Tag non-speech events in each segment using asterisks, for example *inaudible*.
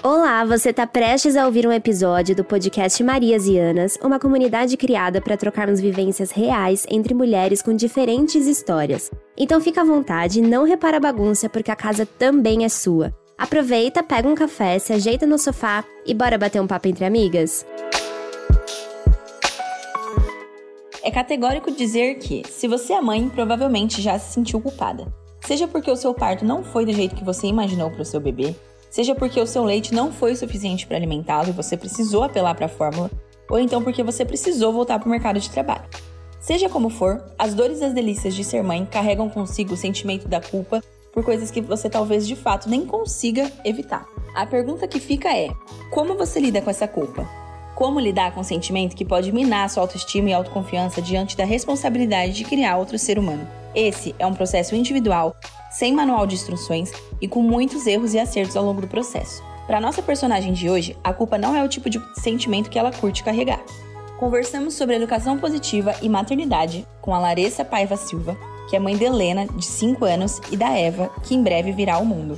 Olá, você está prestes a ouvir um episódio do podcast Marias e Anas, uma comunidade criada para trocarmos vivências reais entre mulheres com diferentes histórias. Então fica à vontade, não repara a bagunça porque a casa também é sua. Aproveita, pega um café, se ajeita no sofá e bora bater um papo entre amigas? É categórico dizer que, se você é mãe, provavelmente já se sentiu culpada. Seja porque o seu parto não foi do jeito que você imaginou para o seu bebê, seja porque o seu leite não foi suficiente para alimentá-lo e você precisou apelar para a fórmula, ou então porque você precisou voltar para o mercado de trabalho. Seja como for, as dores e as delícias de ser mãe carregam consigo o sentimento da culpa por coisas que você talvez de fato nem consiga evitar. A pergunta que fica é: como você lida com essa culpa? Como lidar com o sentimento que pode minar sua autoestima e autoconfiança diante da responsabilidade de criar outro ser humano? Esse é um processo individual, sem manual de instruções e com muitos erros e acertos ao longo do processo. Para nossa personagem de hoje, a culpa não é o tipo de sentimento que ela curte carregar. Conversamos sobre educação positiva e maternidade com a Larissa Paiva Silva, que é mãe de Helena, de 5 anos, e da Eva, que em breve virá ao mundo.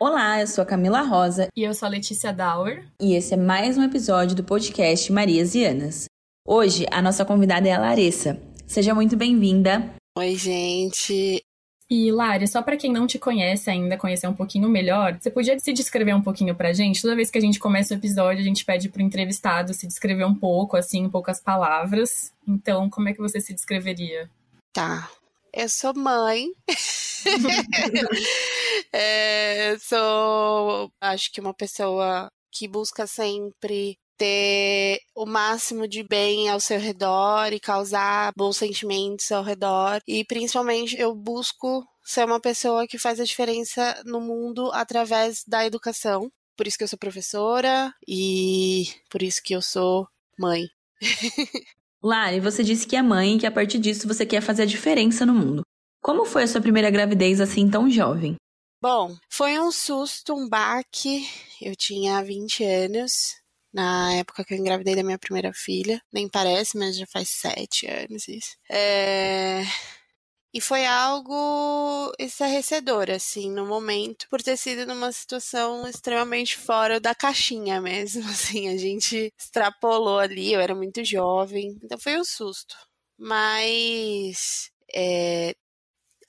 Olá, eu sou a Camila Rosa. E eu sou a Letícia Dauer. E esse é mais um episódio do podcast Marias e Anas. Hoje, a nossa convidada é a Larissa. Seja muito bem-vinda. Oi, gente. E Lari, só para quem não te conhece ainda, conhecer um pouquinho melhor, você podia se descrever um pouquinho pra gente? Toda vez que a gente começa o episódio, a gente pede pro entrevistado se descrever um pouco, assim, em poucas palavras. Então, como é que você se descreveria? Tá. Eu sou mãe. *laughs* é, sou, acho que uma pessoa que busca sempre ter o máximo de bem ao seu redor e causar bons sentimentos ao redor. E principalmente eu busco ser uma pessoa que faz a diferença no mundo através da educação. Por isso que eu sou professora e por isso que eu sou mãe. *laughs* Lari, você disse que é mãe e que a partir disso você quer fazer a diferença no mundo. Como foi a sua primeira gravidez assim tão jovem? Bom, foi um susto, um baque. Eu tinha 20 anos, na época que eu engravidei da minha primeira filha. Nem parece, mas já faz sete anos isso. É... E foi algo estarrecedor, assim, no momento, por ter sido numa situação extremamente fora da caixinha mesmo, *laughs* assim, a gente extrapolou ali, eu era muito jovem, então foi um susto. Mas é,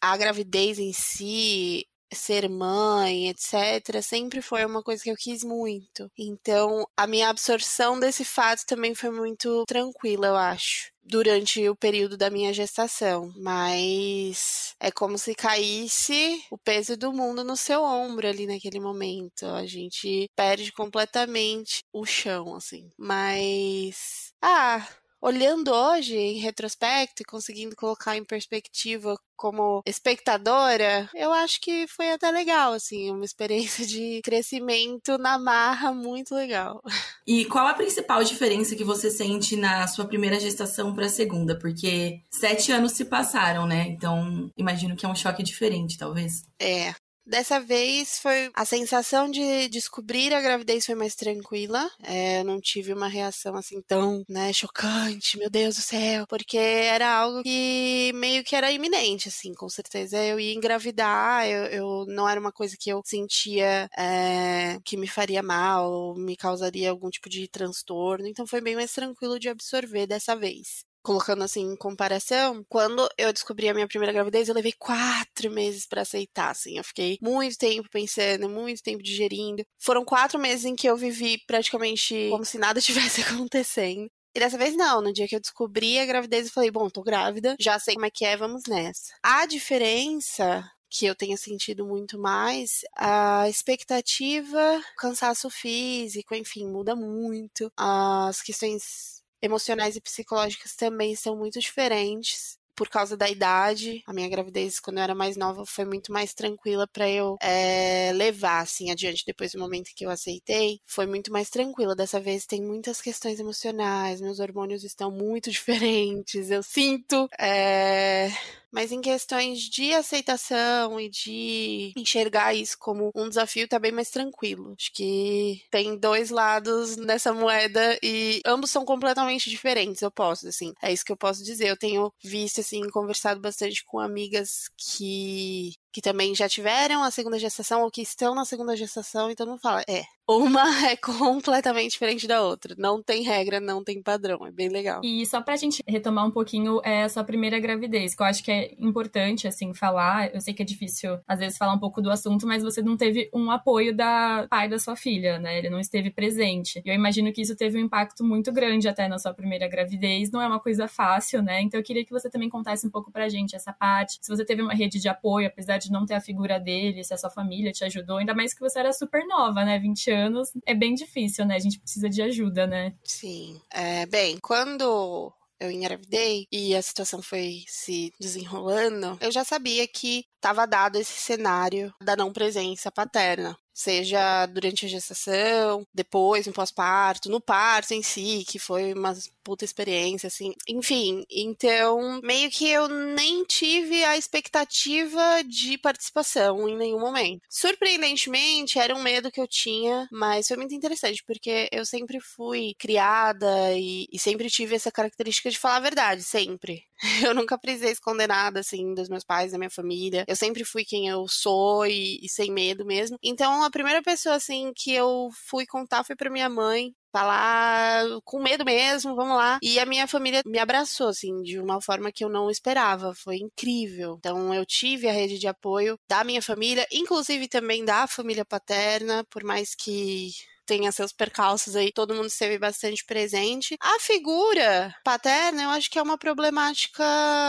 a gravidez em si, ser mãe, etc., sempre foi uma coisa que eu quis muito. Então, a minha absorção desse fato também foi muito tranquila, eu acho. Durante o período da minha gestação, mas é como se caísse o peso do mundo no seu ombro ali naquele momento. A gente perde completamente o chão, assim. Mas. Ah, olhando hoje em retrospecto e conseguindo colocar em perspectiva como espectadora, eu acho que foi até legal, assim, uma experiência de crescimento na marra muito legal. E qual a principal diferença que você sente na sua primeira gestação para a segunda? Porque sete anos se passaram, né? Então, imagino que é um choque diferente, talvez. É, Dessa vez foi a sensação de descobrir a gravidez foi mais tranquila. É, eu não tive uma reação assim tão, né, chocante, meu Deus do céu, porque era algo que meio que era iminente, assim, com certeza eu ia engravidar. Eu, eu não era uma coisa que eu sentia é, que me faria mal, me causaria algum tipo de transtorno. Então foi bem mais tranquilo de absorver dessa vez colocando assim em comparação, quando eu descobri a minha primeira gravidez, eu levei quatro meses para aceitar, assim. Eu fiquei muito tempo pensando, muito tempo digerindo. Foram quatro meses em que eu vivi praticamente como se nada *laughs* tivesse acontecendo. E dessa vez não, no dia que eu descobri a gravidez, eu falei, bom, tô grávida, já sei como é que é, vamos nessa. A diferença que eu tenha sentido muito mais, a expectativa, cansaço físico, enfim, muda muito. As questões emocionais e psicológicas também são muito diferentes por causa da idade. A minha gravidez, quando eu era mais nova, foi muito mais tranquila para eu é, levar, assim, adiante. Depois do momento que eu aceitei, foi muito mais tranquila. Dessa vez tem muitas questões emocionais, meus hormônios estão muito *laughs* diferentes, eu sinto. É mas em questões de aceitação e de enxergar isso como um desafio, tá bem mais tranquilo. Acho que tem dois lados nessa moeda e ambos são completamente diferentes, posso, assim. É isso que eu posso dizer. Eu tenho visto assim, conversado bastante com amigas que que também já tiveram a segunda gestação ou que estão na segunda gestação, então não fala, é, uma *laughs* é completamente diferente da outra. Não tem regra, não tem padrão. É bem legal. E só pra gente retomar um pouquinho é, a sua primeira gravidez, que eu acho que é importante, assim, falar. Eu sei que é difícil, às vezes, falar um pouco do assunto, mas você não teve um apoio da pai da sua filha, né? Ele não esteve presente. E eu imagino que isso teve um impacto muito grande até na sua primeira gravidez. Não é uma coisa fácil, né? Então eu queria que você também contasse um pouco pra gente essa parte. Se você teve uma rede de apoio, apesar de não ter a figura dele, se a sua família te ajudou, ainda mais que você era super nova, né? 20 anos, é bem difícil, né? A gente precisa de ajuda, né? Sim. É, bem, quando eu engravidei e a situação foi se desenrolando, eu já sabia que estava dado esse cenário da não presença paterna seja durante a gestação, depois, no pós-parto, no parto em si, que foi uma puta experiência, assim. Enfim, então, meio que eu nem tive a expectativa de participação em nenhum momento. Surpreendentemente, era um medo que eu tinha, mas foi muito interessante, porque eu sempre fui criada e, e sempre tive essa característica de falar a verdade, sempre. *laughs* Eu nunca precisei esconder nada, assim, dos meus pais, da minha família. Eu sempre fui quem eu sou e, e sem medo mesmo. Então, a primeira pessoa, assim, que eu fui contar foi pra minha mãe falar com medo mesmo, vamos lá. E a minha família me abraçou, assim, de uma forma que eu não esperava. Foi incrível. Então, eu tive a rede de apoio da minha família, inclusive também da família paterna, por mais que tenha seus percalços aí, todo mundo esteve bastante presente. A figura paterna, eu acho que é uma problemática,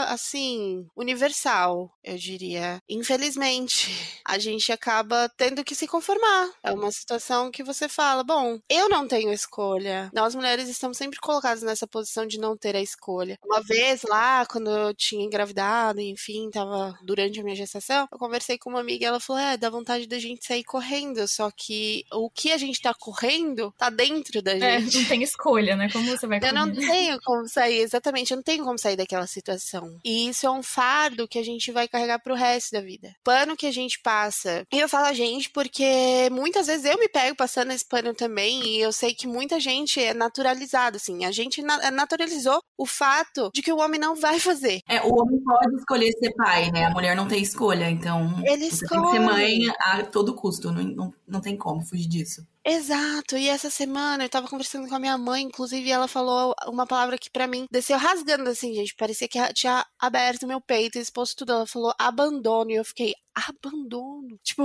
assim, universal, eu diria. Infelizmente, *laughs* a gente acaba tendo que se conformar. É uma situação que você fala, bom, eu não tenho escolha. Nós mulheres estamos sempre colocadas nessa posição de não ter a escolha. Uma vez lá, quando eu tinha engravidado, enfim, tava durante a minha gestação, eu conversei com uma amiga e ela falou: é, dá vontade da gente sair correndo, só que o que a gente tá correndo tá dentro da É, gente. não tem escolha, né? Como você vai Eu não tenho como sair, exatamente, eu não tenho como sair daquela situação. E isso é um fardo que a gente vai carregar pro resto da vida. Pano que a gente passa. E eu falo a gente porque muitas vezes eu me pego passando esse pano também e eu sei que muita gente é naturalizado, assim. A gente na- naturalizou o fato de que o homem não vai fazer. É, o homem pode escolher ser pai, né? A mulher não tem escolha, então Ele você tem que ser escolhe. mãe a todo custo, não, não, não tem como fugir disso. Exato, e essa semana eu tava conversando com a minha mãe, inclusive ela falou uma palavra que pra mim desceu rasgando assim, gente, parecia que tinha aberto meu peito exposto tudo. Ela falou abandono, e eu fiquei, abandono? Tipo,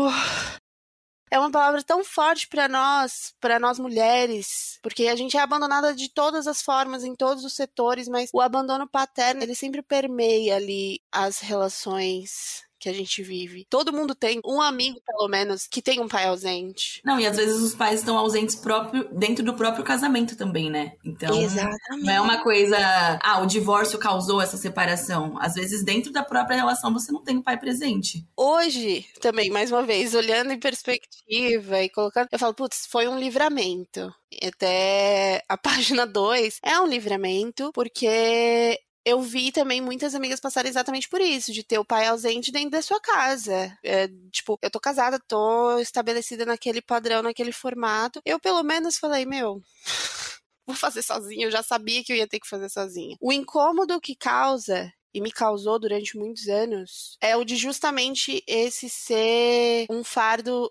é uma palavra tão forte pra nós, pra nós mulheres, porque a gente é abandonada de todas as formas, em todos os setores, mas o abandono paterno, ele sempre permeia ali as relações que a gente vive. Todo mundo tem um amigo, pelo menos, que tem um pai ausente. Não, e às vezes os pais estão ausentes próprio, dentro do próprio casamento também, né? Então, Exatamente. não é uma coisa, ah, o divórcio causou essa separação. Às vezes, dentro da própria relação, você não tem o pai presente. Hoje, também, mais uma vez, olhando em perspectiva e colocando, eu falo, putz, foi um livramento. Até a *laughs* página 2 é um livramento, porque eu vi também muitas amigas passarem exatamente por isso, de ter o pai ausente dentro da sua casa. É, tipo, eu tô casada, tô estabelecida naquele padrão, naquele formato. Eu, pelo menos, falei, meu. *laughs* Vou fazer sozinha, eu já sabia que eu ia ter que fazer sozinha. O incômodo que causa e me causou durante muitos anos é o de justamente esse ser um fardo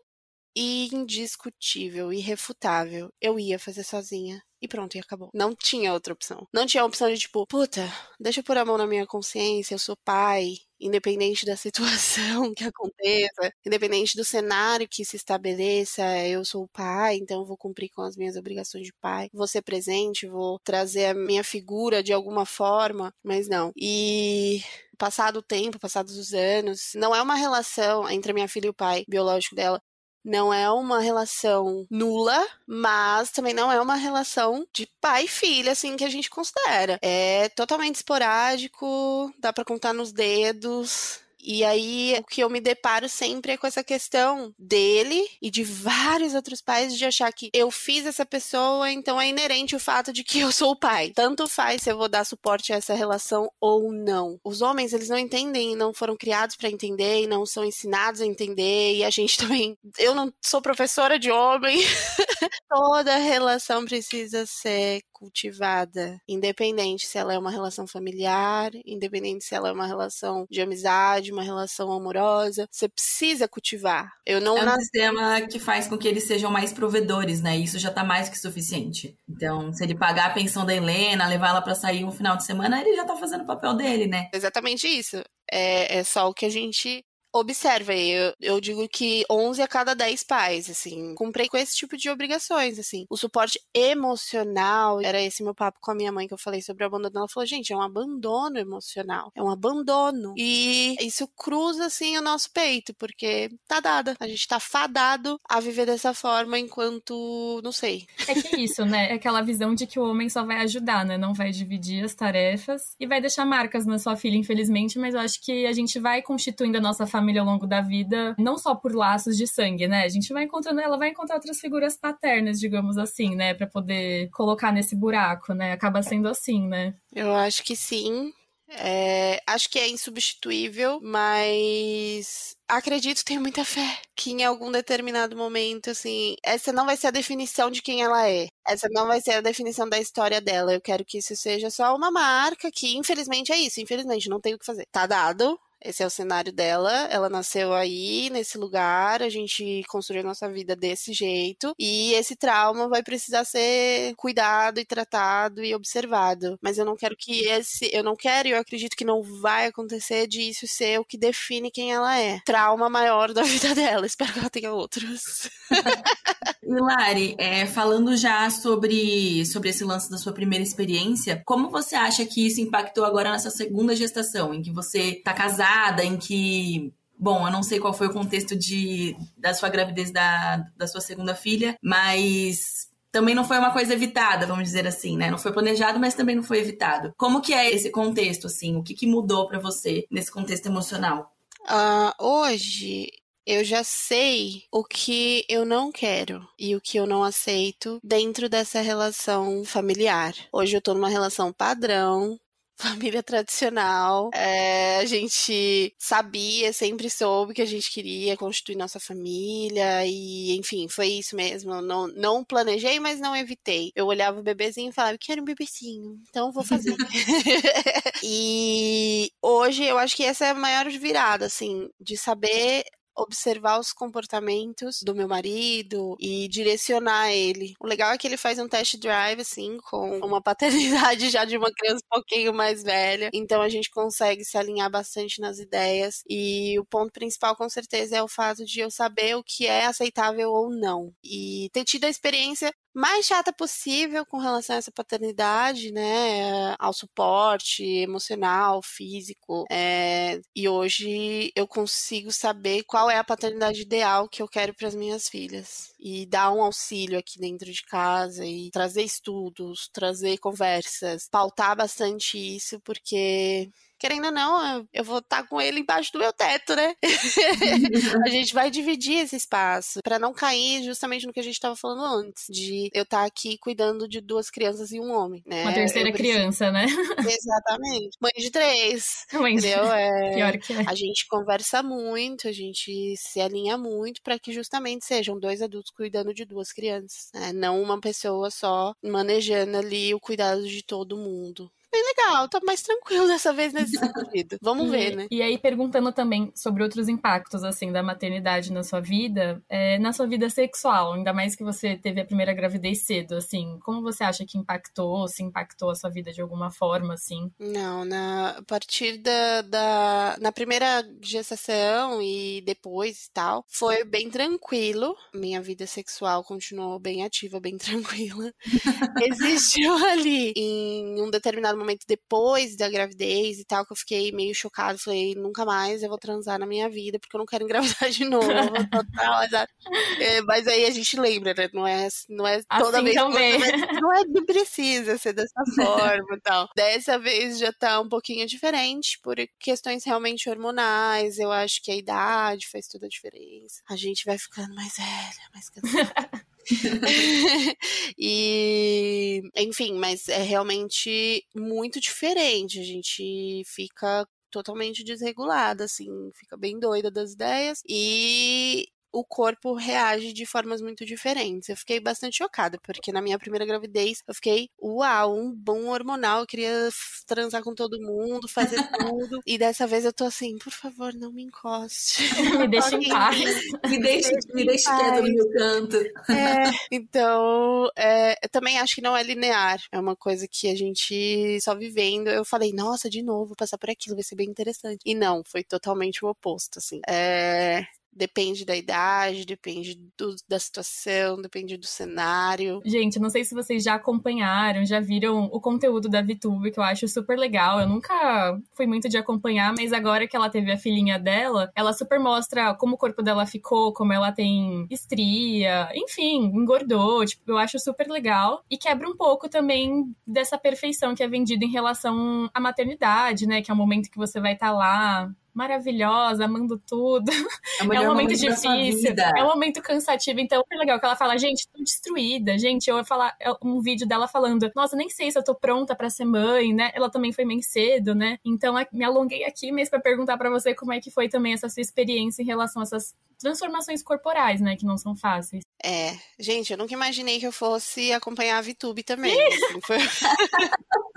indiscutível, irrefutável. Eu ia fazer sozinha. E pronto, e acabou. Não tinha outra opção. Não tinha a opção de tipo, puta, deixa eu pôr a mão na minha consciência, eu sou pai, independente da *laughs* situação que aconteça, independente do cenário que se estabeleça, eu sou o pai, então vou cumprir com as minhas obrigações de pai, vou ser presente, vou trazer a minha figura de alguma forma, mas não. E passado o tempo, passados os anos, não é uma relação entre a minha filha e o pai biológico dela, não é uma relação nula, mas também não é uma relação de pai e filha, assim, que a gente considera. É totalmente esporádico, dá pra contar nos dedos. E aí, o que eu me deparo sempre é com essa questão dele e de vários outros pais de achar que eu fiz essa pessoa, então é inerente o fato de que eu sou o pai. Tanto faz se eu vou dar suporte a essa relação ou não. Os homens, eles não entendem, não foram criados para entender e não são ensinados a entender. E a gente *laughs* também. Eu não sou professora de homem. *laughs* Toda relação precisa ser cultivada, independente se ela é uma relação familiar, independente se ela é uma relação de amizade, uma relação amorosa, você precisa cultivar. Eu não é um nasci... sistema que faz com que eles sejam mais provedores, né? Isso já tá mais que suficiente. Então, se ele pagar a pensão da Helena, levar ela para sair um final de semana, ele já tá fazendo o papel dele, né? Exatamente isso. É, é só o que a gente Observa eu, eu, digo que 11 a cada 10 pais, assim, comprei com esse tipo de obrigações, assim. O suporte emocional, era esse meu papo com a minha mãe que eu falei sobre o abandono. Ela falou, gente, é um abandono emocional, é um abandono. E isso cruza, assim, o nosso peito, porque tá dada. A gente tá fadado a viver dessa forma enquanto, não sei. É que é isso, né? É aquela visão de que o homem só vai ajudar, né? Não vai dividir as tarefas e vai deixar marcas na sua filha, infelizmente, mas eu acho que a gente vai constituindo a nossa família família ao longo da vida, não só por laços de sangue, né? A gente vai encontrando, ela vai encontrar outras figuras paternas, digamos assim, né? Para poder colocar nesse buraco, né? Acaba sendo assim, né? Eu acho que sim. É, acho que é insubstituível, mas acredito, tenho muita fé que em algum determinado momento, assim, essa não vai ser a definição de quem ela é. Essa não vai ser a definição da história dela. Eu quero que isso seja só uma marca que, infelizmente, é isso. Infelizmente, não tem o que fazer. Tá dado, esse é o cenário dela. Ela nasceu aí, nesse lugar. A gente construiu nossa vida desse jeito. E esse trauma vai precisar ser cuidado e tratado e observado. Mas eu não quero que esse. Eu não quero e eu acredito que não vai acontecer disso ser o que define quem ela é. Trauma maior *laughs* da vida dela. Espero que ela tenha outros. *laughs* Lari, é, falando já sobre, sobre esse lance da sua primeira experiência, como você acha que isso impactou agora nessa segunda gestação, em que você tá casada, em que Bom, eu não sei qual foi o contexto de, da sua gravidez da, da sua segunda filha, mas também não foi uma coisa evitada, vamos dizer assim, né? Não foi planejado, mas também não foi evitado. Como que é esse contexto, assim? O que, que mudou para você nesse contexto emocional? Uh, hoje eu já sei o que eu não quero e o que eu não aceito dentro dessa relação familiar. Hoje eu tô numa relação padrão, *laughs* família tradicional. É, a gente sabia, sempre soube que a gente queria constituir nossa família e, enfim, foi isso mesmo. Não, não planejei, mas não evitei. Eu olhava o bebezinho e falava, quero um bebezinho, então vou fazer. *laughs* *laughs* e hoje eu acho que essa é a maior virada, assim, de saber observar os comportamentos do meu marido e direcionar ele. O legal é que ele faz um test drive, assim, com uma *laughs* paternidade já de uma criança um pouquinho mais velha. Então a gente consegue se alinhar bastante nas ideias. E o ponto principal, com certeza, é o fato de eu saber o que é aceitável ou não. E ter tido a experiência mais chata possível com relação a essa paternidade, né? Ao suporte emocional, físico. É, e hoje eu consigo saber qual é a paternidade ideal que eu quero para as minhas filhas. E dar um auxílio aqui dentro de casa e trazer estudos, trazer conversas, pautar bastante isso, porque querendo ou não, eu vou estar tá com ele embaixo do meu teto, né? *laughs* a gente vai dividir esse espaço para não cair justamente no que a gente estava falando antes, de eu estar tá aqui cuidando de duas crianças e um homem, né? Uma terceira criança, né? Exatamente. Mãe de três. Mãe de... Entendeu? É... Pior que é. A gente conversa muito, a gente se alinha muito para que justamente sejam dois adultos cuidando de duas crianças, né? Não uma pessoa só manejando ali o cuidado de todo mundo bem legal, tá mais tranquilo dessa vez nesse *laughs* sentido. Vamos e, ver, né? E aí, perguntando também sobre outros impactos, assim, da maternidade na sua vida, é, na sua vida sexual, ainda mais que você teve a primeira gravidez cedo, assim, como você acha que impactou, se impactou a sua vida de alguma forma, assim? Não, na, a partir da, da na primeira gestação e depois e tal, foi bem tranquilo. Minha vida sexual continuou bem ativa, bem *laughs* tranquila. *laughs* Existiu ali, em um determinado momento depois da gravidez e tal, que eu fiquei meio chocada. Falei, nunca mais eu vou transar na minha vida, porque eu não quero engravidar de *laughs* novo. total, é, mas aí a gente lembra, né? Não é, não é toda assim vez também. que *laughs* não é não precisa ser dessa forma e tal. Dessa vez já tá um pouquinho diferente, por questões realmente hormonais. Eu acho que a idade faz toda a diferença. A gente vai ficando mais velha, mais cansada. *laughs* *laughs* e, enfim, mas é realmente muito diferente. A gente fica totalmente desregulada, assim, fica bem doida das ideias. E o corpo reage de formas muito diferentes. Eu fiquei bastante chocada, porque na minha primeira gravidez eu fiquei, uau, um bom hormonal, eu queria transar com todo mundo, fazer *laughs* tudo. e dessa vez eu tô assim, por favor, não me encoste. *laughs* me deixe em paz. me deixe, me deixe quieta no meu canto. É, *laughs* então, é, eu também acho que não é linear. É uma coisa que a gente só vivendo. Eu falei, nossa, de novo, passar por aquilo vai ser bem interessante. E não, foi totalmente o oposto, assim. É, Depende da idade, depende do, da situação, depende do cenário. Gente, não sei se vocês já acompanharam, já viram o conteúdo da VTube, que eu acho super legal. Eu nunca fui muito de acompanhar, mas agora que ela teve a filhinha dela, ela super mostra como o corpo dela ficou, como ela tem estria, enfim, engordou. Tipo, eu acho super legal. E quebra um pouco também dessa perfeição que é vendida em relação à maternidade, né? Que é o momento que você vai estar tá lá maravilhosa, amando tudo. É, é um momento difícil, é um momento cansativo. Então, é legal que ela fala, gente, tô destruída. Gente, eu ia falar é um vídeo dela falando, nossa, nem sei se eu tô pronta para ser mãe, né? Ela também foi mãe cedo, né? Então, me alonguei aqui mesmo para perguntar para você como é que foi também essa sua experiência em relação a essas transformações corporais, né, que não são fáceis. É, gente, eu nunca imaginei que eu fosse acompanhar a VTube também. Assim, foi... *laughs*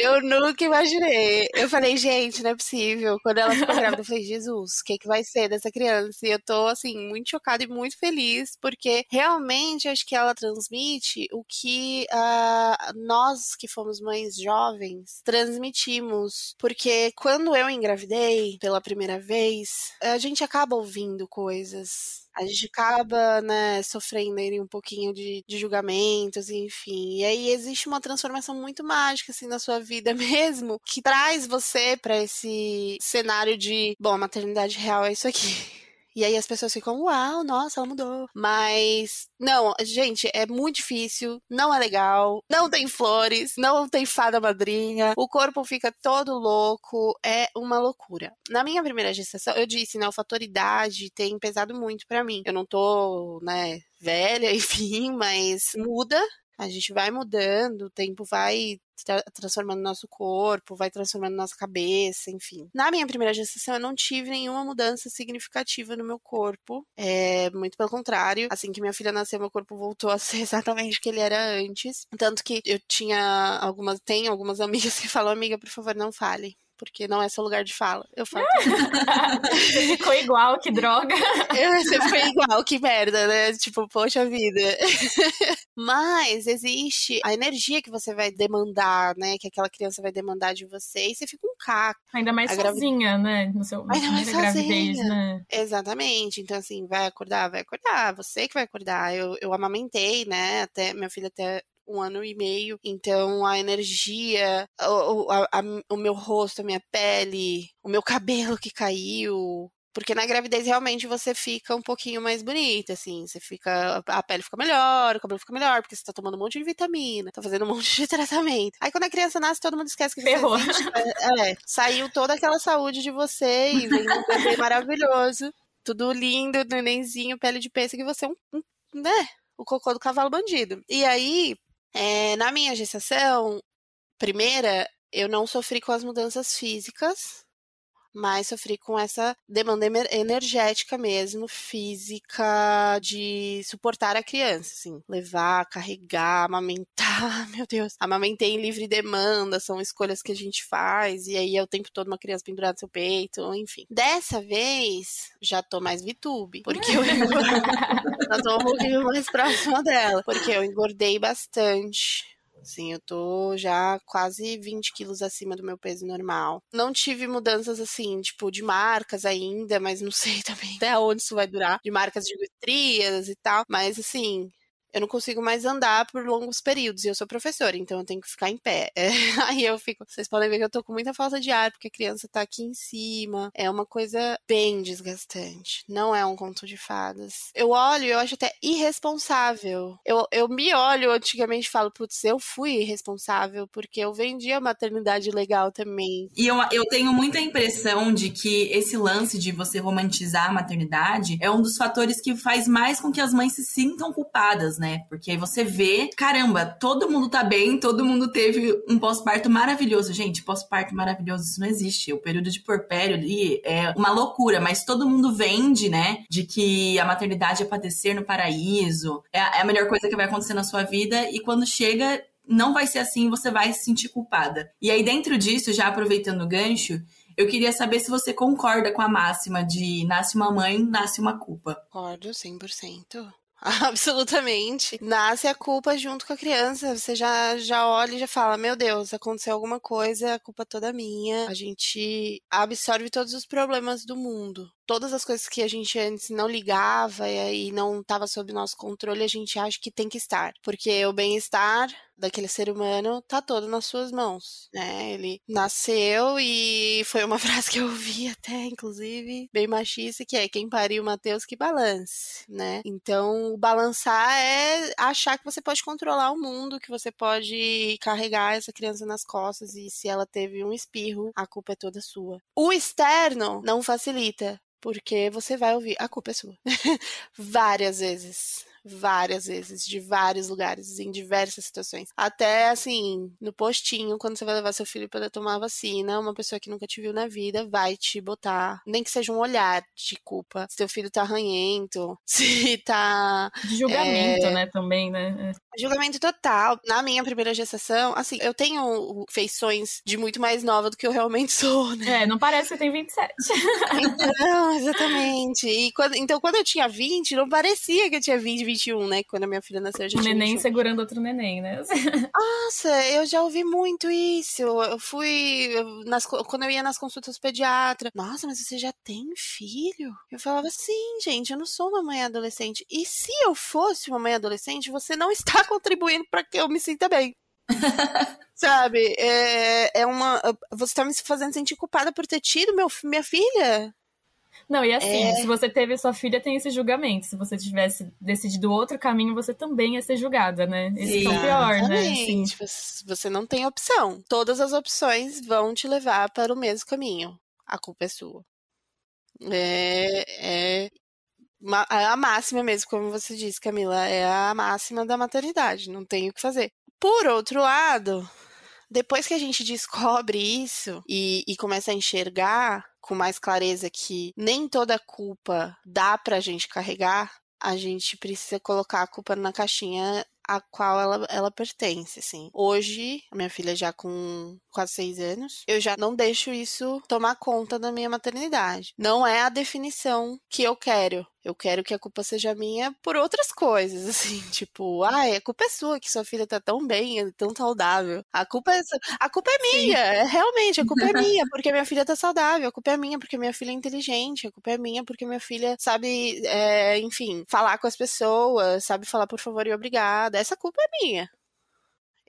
Eu nunca imaginei. Eu falei, gente, não é possível. Quando ela ficou grávida, eu falei, Jesus, o que, que vai ser dessa criança? E eu tô, assim, muito chocada e muito feliz, porque realmente acho que ela transmite o que uh, nós que fomos mães jovens transmitimos. Porque quando eu engravidei pela primeira vez, a gente acaba ouvindo coisas a gente acaba, né, sofrendo aí um pouquinho de, de julgamentos, enfim. E aí existe uma transformação muito mágica, assim, na sua vida *laughs* mesmo, que traz você para esse cenário de, bom, a maternidade real é isso aqui. E aí as pessoas ficam, uau, nossa, ela mudou. Mas, não, gente, é muito difícil, não é legal, não tem flores, não tem fada madrinha, o corpo fica todo louco, é uma loucura. Na minha primeira gestação, eu disse, né, o fator idade tem pesado muito para mim. Eu não tô, né, velha, *laughs* enfim, mas muda, a gente vai mudando, o tempo vai tra transformando nosso corpo, vai transformando nossa cabeça, enfim. Na minha primeira gestação, eu não tive nenhuma mudança significativa no meu corpo. É, muito pelo contrário. Assim que minha filha nasceu, meu corpo voltou a ser *laughs* exatamente o que ele era antes. Tanto que eu tinha algumas, tem algumas amigas que falam, amiga, por favor, não fale porque não é seu lugar de fala. Eu falo. *laughs* você ficou igual, que droga. *laughs* Eu, você ficou igual, que merda, né? Tipo, poxa vida. *laughs* Mas existe a energia que você vai demandar, né? Que aquela criança vai demandar de você, e você fica um caco. Ainda mais a sozinha, né? No seu Ainda mais gravidez, né? Exatamente. Então, assim, vai acordar, vai acordar. Você que vai acordar. Eu, eu amamentei, né? Até minha filha até um ano e meio. Então a energia, o, a, a, o meu rosto, a minha pele, o meu cabelo que caiu, porque na gravidez realmente você fica um pouquinho mais bonita, assim. Você fica. A pele fica melhor, o cabelo fica melhor, porque você tá tomando um monte de vitamina, tá fazendo um *laughs* monte de tratamento. Aí quando a criança nasce, todo mundo esquece que você Ferrou. existe. É, é, saiu toda aquela saúde de você e vem um bebê *laughs* maravilhoso. Tudo lindo, nenenzinho, pele de pêssego, e você é um, um né? O cocô do cavalo bandido. E aí, é, na minha gestação, primeira, eu não sofri com as mudanças físicas, mas sofri com essa demanda energética mesmo, física, de suportar a criança, assim, levar, carregar, amamentar, *laughs* meu Deus. Amamentei em livre demanda, são escolhas que a gente faz, e aí é o tempo todo uma criança pendurada no seu peito, enfim. Dessa vez, já tô mais VTube, porque eu *laughs* *laughs* já tô um pouquinho mais próxima dela, porque eu engordei bastante Assim, eu tô já quase 20 quilos acima do meu peso normal. Não tive mudanças assim, tipo, de marcas ainda, mas não sei *laughs* também até onde isso vai durar. De marcas de estrias e tal. Mas assim, eu não consigo mais andar por longos períodos. E eu sou professora, então eu tenho que ficar em pé. É, *laughs* aí eu fico. Vocês podem ver que eu tô com muita falta de ar, porque a criança tá aqui em cima. É uma coisa bem desgastante. Não é um conto de fadas. Eu olho e eu acho até irresponsável. Eu, eu me olho antigamente e falo, putz, eu fui irresponsável, porque eu vendi a maternidade legal também. E eu, eu tenho muita impressão de que esse lance de você romantizar a maternidade é um dos fatores que faz mais com que as mães se sintam culpadas, né? Né? Porque aí você vê, caramba, todo mundo tá bem, todo mundo teve um pós-parto maravilhoso. Gente, pós-parto maravilhoso, isso não existe. O período de porpério ali é uma loucura, mas todo mundo vende, né? De que a maternidade é padecer no paraíso, é a, é a melhor coisa que vai acontecer na sua vida, e quando chega, não vai ser assim, você vai se sentir culpada. E aí, dentro disso, já aproveitando o gancho, eu queria saber se você concorda com a máxima de nasce uma mãe, nasce uma culpa. Concordo, 100%. *laughs* Absolutamente. Nasce a culpa junto com a criança. Você já, já olha e já fala: Meu Deus, aconteceu alguma coisa, a culpa é toda minha. A gente absorve todos os problemas do mundo todas as coisas que a gente antes não ligava e não estava sob nosso controle, a gente acha que tem que estar. Porque o bem-estar daquele ser humano tá todo nas suas mãos, né? Ele nasceu e foi uma *laughs* frase que eu ouvi até, inclusive, bem machista, que é quem pariu Mateus que balance, né? Então, balançar é achar que você pode controlar o mundo, que você pode carregar essa criança nas costas e se ela teve um espirro, a culpa é toda sua. O externo não facilita, porque você vai ouvir a culpa é sua. *laughs* Várias vezes várias vezes, de vários lugares, em diversas situações. Até assim, no postinho, quando você vai levar seu filho para tomar a vacina, uma pessoa que nunca te viu na vida vai te botar, nem que seja um olhar de culpa, se teu filho tá ranhento, *laughs* se tá. De julgamento, é... né, também, né? É. Julgamento total. Na minha primeira gestação, assim, eu tenho feições de muito mais nova do que eu realmente *laughs* sou, né? É, não parece que tem 27. Não, exatamente. E quando, então, quando eu tinha 20, não parecia que eu tinha 20, 20 21, né? Quando a minha filha nasceu, eu já um neném 21. segurando outro neném, né? *laughs* Nossa, eu já ouvi muito isso. Eu fui. Nas, quando eu ia nas consultas pediatra. Nossa, mas você já tem filho? Eu falava, sim, gente, eu não sou uma mãe adolescente. E se eu fosse uma mãe adolescente, você não está *laughs* contribuindo para que eu me sinta bem. *laughs* Sabe? É, é uma. Você tá me fazendo sentir culpada por ter tido meu, minha filha. Não, e assim, é... se você teve sua filha, tem esse julgamento. Se você tivesse decidido outro caminho, você também ia ser julgada, né? Esse é pior, né? Assim. Você não tem opção. Todas as opções vão te levar para o mesmo caminho. A culpa é sua. É, é a máxima mesmo, como você disse, Camila, é a máxima da maternidade, não tem o que fazer. Por outro lado, depois que a gente descobre isso e, e começa a enxergar com mais clareza que nem toda culpa dá pra gente carregar, a gente precisa colocar a culpa na caixinha a qual ela, ela pertence, assim. Hoje, minha filha já com quase seis anos, eu já não deixo isso tomar conta da minha maternidade. Não é a definição que eu quero. Eu quero que a culpa seja minha por outras coisas, *laughs* assim, tipo, ai, a culpa é sua que sua filha tá tão bem, é tão saudável. A culpa é, a culpa é minha, é, realmente, a culpa é *laughs* minha porque minha filha tá saudável, a culpa é minha porque minha filha é inteligente, a culpa é minha porque minha filha sabe, é, enfim, falar com as pessoas, sabe falar por favor e obrigada. Essa culpa é minha.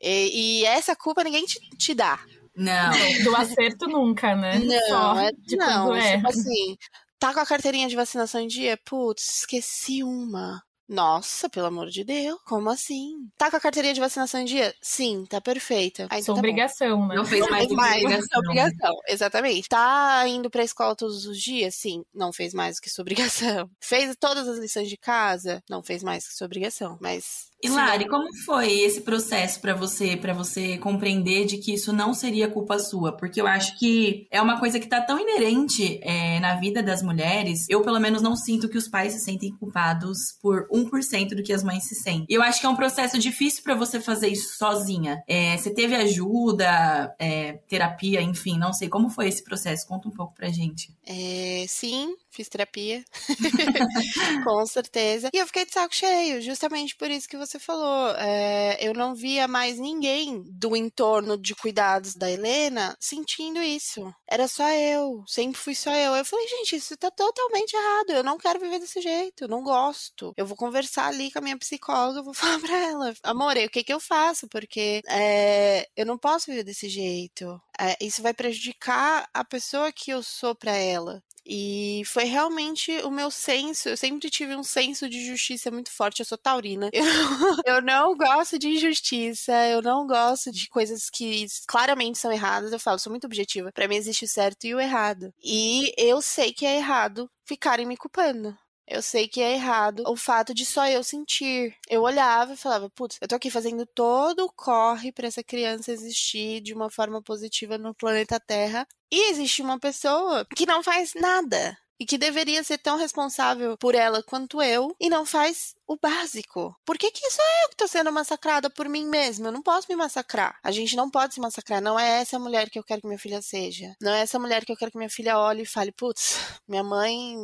E, e essa culpa ninguém te, te dá. Não. Do acerto nunca, né? Não, Só é, não, é. tipo assim, Tá com a carteirinha de vacinação em dia? Putz, esqueci uma. Nossa, pelo amor de Deus, como assim? Tá com a carteirinha de vacinação em dia? Sim, tá perfeita. Ah, então tá obrigação, bom. né? Não fez mais, mais obrigação. *laughs* obrigação. Exatamente. Tá indo pra escola todos os dias? Sim, não fez mais do que sua obrigação. *laughs* Fez todas as lições de casa? Não fez mais do que sua obrigação. Mas e Lari, como foi esse processo para você, para você compreender de que isso não seria culpa sua? Porque eu acho que é uma coisa que tá tão inerente é, na vida das mulheres. Eu, pelo menos, não sinto que os pais se sentem culpados por 1% do que as mães se sentem. E eu acho que é um processo difícil para você fazer isso sozinha. É, você teve ajuda, é, terapia, enfim, não sei. Como foi esse processo? Conta um pouco pra gente. É, sim, fiz terapia. *laughs* Com certeza. E eu fiquei de saco cheio, justamente por isso que você falou. É, eu não via mais ninguém do entorno de cuidados da Helena sentindo isso. Era só eu. Sempre fui só eu. Eu falei, gente, isso tá totalmente errado. Eu não quero viver desse jeito. Eu não gosto. Eu vou conversar ali com a minha psicóloga, eu vou *laughs* falar pra ela, amor, o que que eu faço? Porque é, eu não posso viver desse jeito. É, isso vai prejudicar a pessoa que eu sou para ela. E foi realmente o meu senso. Eu sempre tive um senso de justiça muito forte. Eu sou taurina. Eu, *laughs* eu não gosto de injustiça. Eu não gosto de coisas que claramente são erradas. Eu falo, sou muito objetiva. Para mim existe o certo e o errado. E eu sei que é errado ficarem me culpando. Eu sei que é errado o fato de só eu sentir. Eu olhava e falava, putz, eu tô aqui fazendo todo o corre para essa criança existir de uma forma positiva no planeta Terra. E existe uma pessoa que não faz nada e que deveria ser tão responsável por ela quanto eu e não faz o básico. Por que, que sou eu que tô sendo massacrada por mim mesma? Eu não posso me massacrar. A gente não pode se massacrar. Não é essa mulher que eu quero que minha filha seja. Não é essa mulher que eu quero que minha filha olhe e fale: putz, minha mãe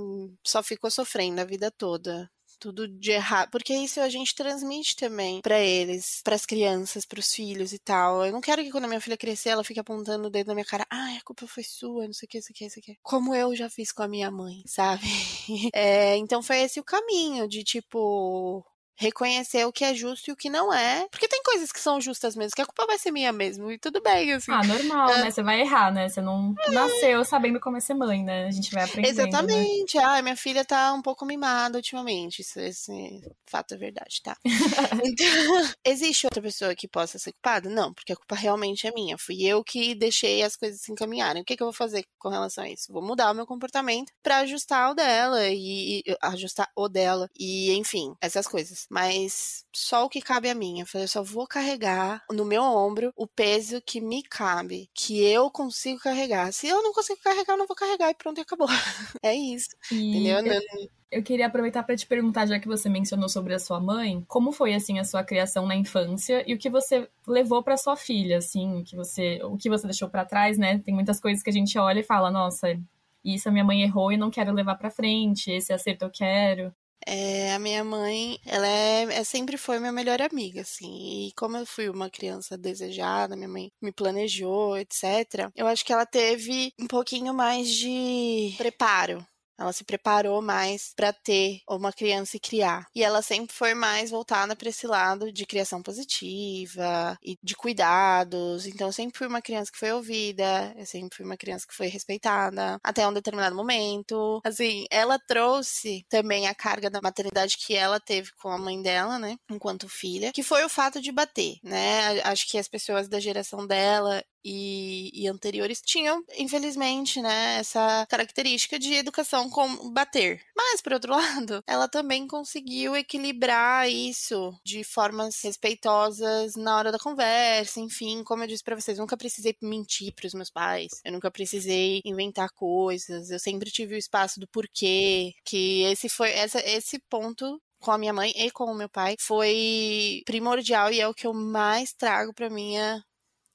só ficou sofrendo a vida toda tudo de errado, porque isso a gente transmite também para eles, para as crianças, para os filhos e tal. Eu não quero que quando a minha filha crescer ela fique apontando o dedo na minha cara, ah, a culpa foi sua, não sei o que, isso aqui, isso aqui. Como eu já fiz com a minha mãe, sabe? *laughs* É, então foi esse o caminho de tipo reconhecer o que é justo e o que não é. Porque tem coisas que são justas mesmo, que a culpa vai ser minha mesmo, e tudo bem, assim. Ah, normal, é. né? Você vai errar, né? Você não é. nasceu sabendo como é ser mãe, né? A gente vai aprendendo. Né? Exatamente. Né? Ah, minha filha tá um pouco mimada ultimamente. Isso, esse fato é verdade, tá? *laughs* então, *laughs* existe outra pessoa que possa ser culpada? Não, porque a culpa realmente é minha. Fui eu que deixei as coisas se encaminharem. O que, que eu vou fazer com relação a isso? Vou mudar o meu comportamento para ajustar o dela e, e ajustar o dela. E, enfim, essas coisas mas só o que cabe a mim. Eu falei, eu só vou carregar no meu ombro o peso que me cabe, que eu consigo carregar. Se eu não consigo carregar, eu não vou carregar e pronto, e acabou. *laughs* é isso. E entendeu? Eu, eu queria aproveitar para te perguntar, já que você mencionou sobre a sua mãe, como foi assim a sua criação na infância e o que você levou para sua filha, assim, o que você, o que você deixou para trás, né? Tem muitas coisas que a gente olha e fala, nossa, isso a minha mãe errou e não quero levar para frente, esse acerto eu quero. É, a minha mãe, ela é, é, sempre foi minha melhor amiga, assim. E como eu fui uma criança desejada, minha mãe me planejou, etc. Eu acho que ela teve um pouquinho mais de preparo ela se preparou mais para ter uma criança e criar. E ela sempre foi mais voltada para esse lado de criação positiva e de cuidados. Então, eu sempre fui uma criança que foi ouvida, eu sempre fui uma criança que foi respeitada até um determinado momento. Assim, ela trouxe também a carga da maternidade que ela teve com a mãe dela, né, enquanto filha, que foi o fato de bater, né? Acho que as pessoas da geração dela e, e, anteriores tinham, infelizmente, né, essa característica de educação com bater. Mas, por outro *laughs* lado, ela também conseguiu equilibrar isso de formas respeitosas na hora da conversa, enfim, como eu disse para vocês, nunca precisei mentir para os meus pais, eu nunca precisei inventar coisas, eu sempre tive o espaço do porquê, que esse foi essa, esse ponto com a minha mãe e com o meu pai foi primordial e é o que eu mais trago para minha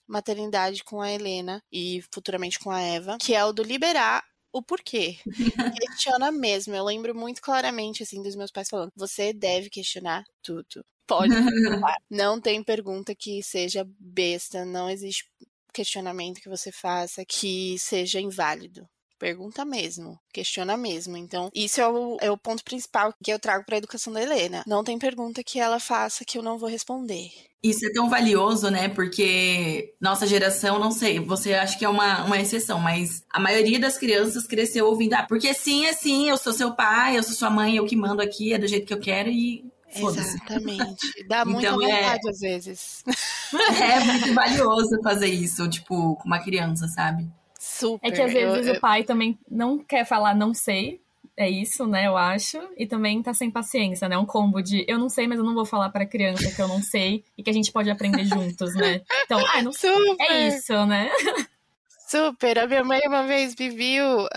maternidade com a Helena e futuramente com a Eva, que é o do liberar o porquê. *laughs* Questiona mesmo. Eu lembro muito claramente, assim, dos meus pais falando: você deve questionar tudo. Pode *laughs* Não tem pergunta que seja besta, não existe questionamento que você faça que seja inválido. Pergunta mesmo, questiona mesmo. Então, isso é o, é o ponto principal que eu trago para a educação da Helena. Não tem pergunta que ela faça que eu não vou responder. Isso é tão valioso, né? Porque nossa geração, não sei, você acha que é uma, uma exceção, mas a maioria das crianças cresceu ouvindo, ah, porque sim é sim, eu sou seu pai, eu sou sua mãe, eu que mando aqui, é do jeito que eu quero e Exatamente. Dá *laughs* muita então, é vontade é... às vezes. *laughs* É muito *laughs* valioso fazer isso, tipo, com uma criança, sabe? Super. É que às vezes eu, o pai também não quer falar não sei. É isso, né? Eu acho. E também tá sem paciência, né? Um combo de eu não sei, mas eu não vou falar pra criança que eu não sei e que a gente pode aprender *laughs* juntos, né? Então, ah, não sei. É isso, né? Super. A minha mãe uma vez me viu uh,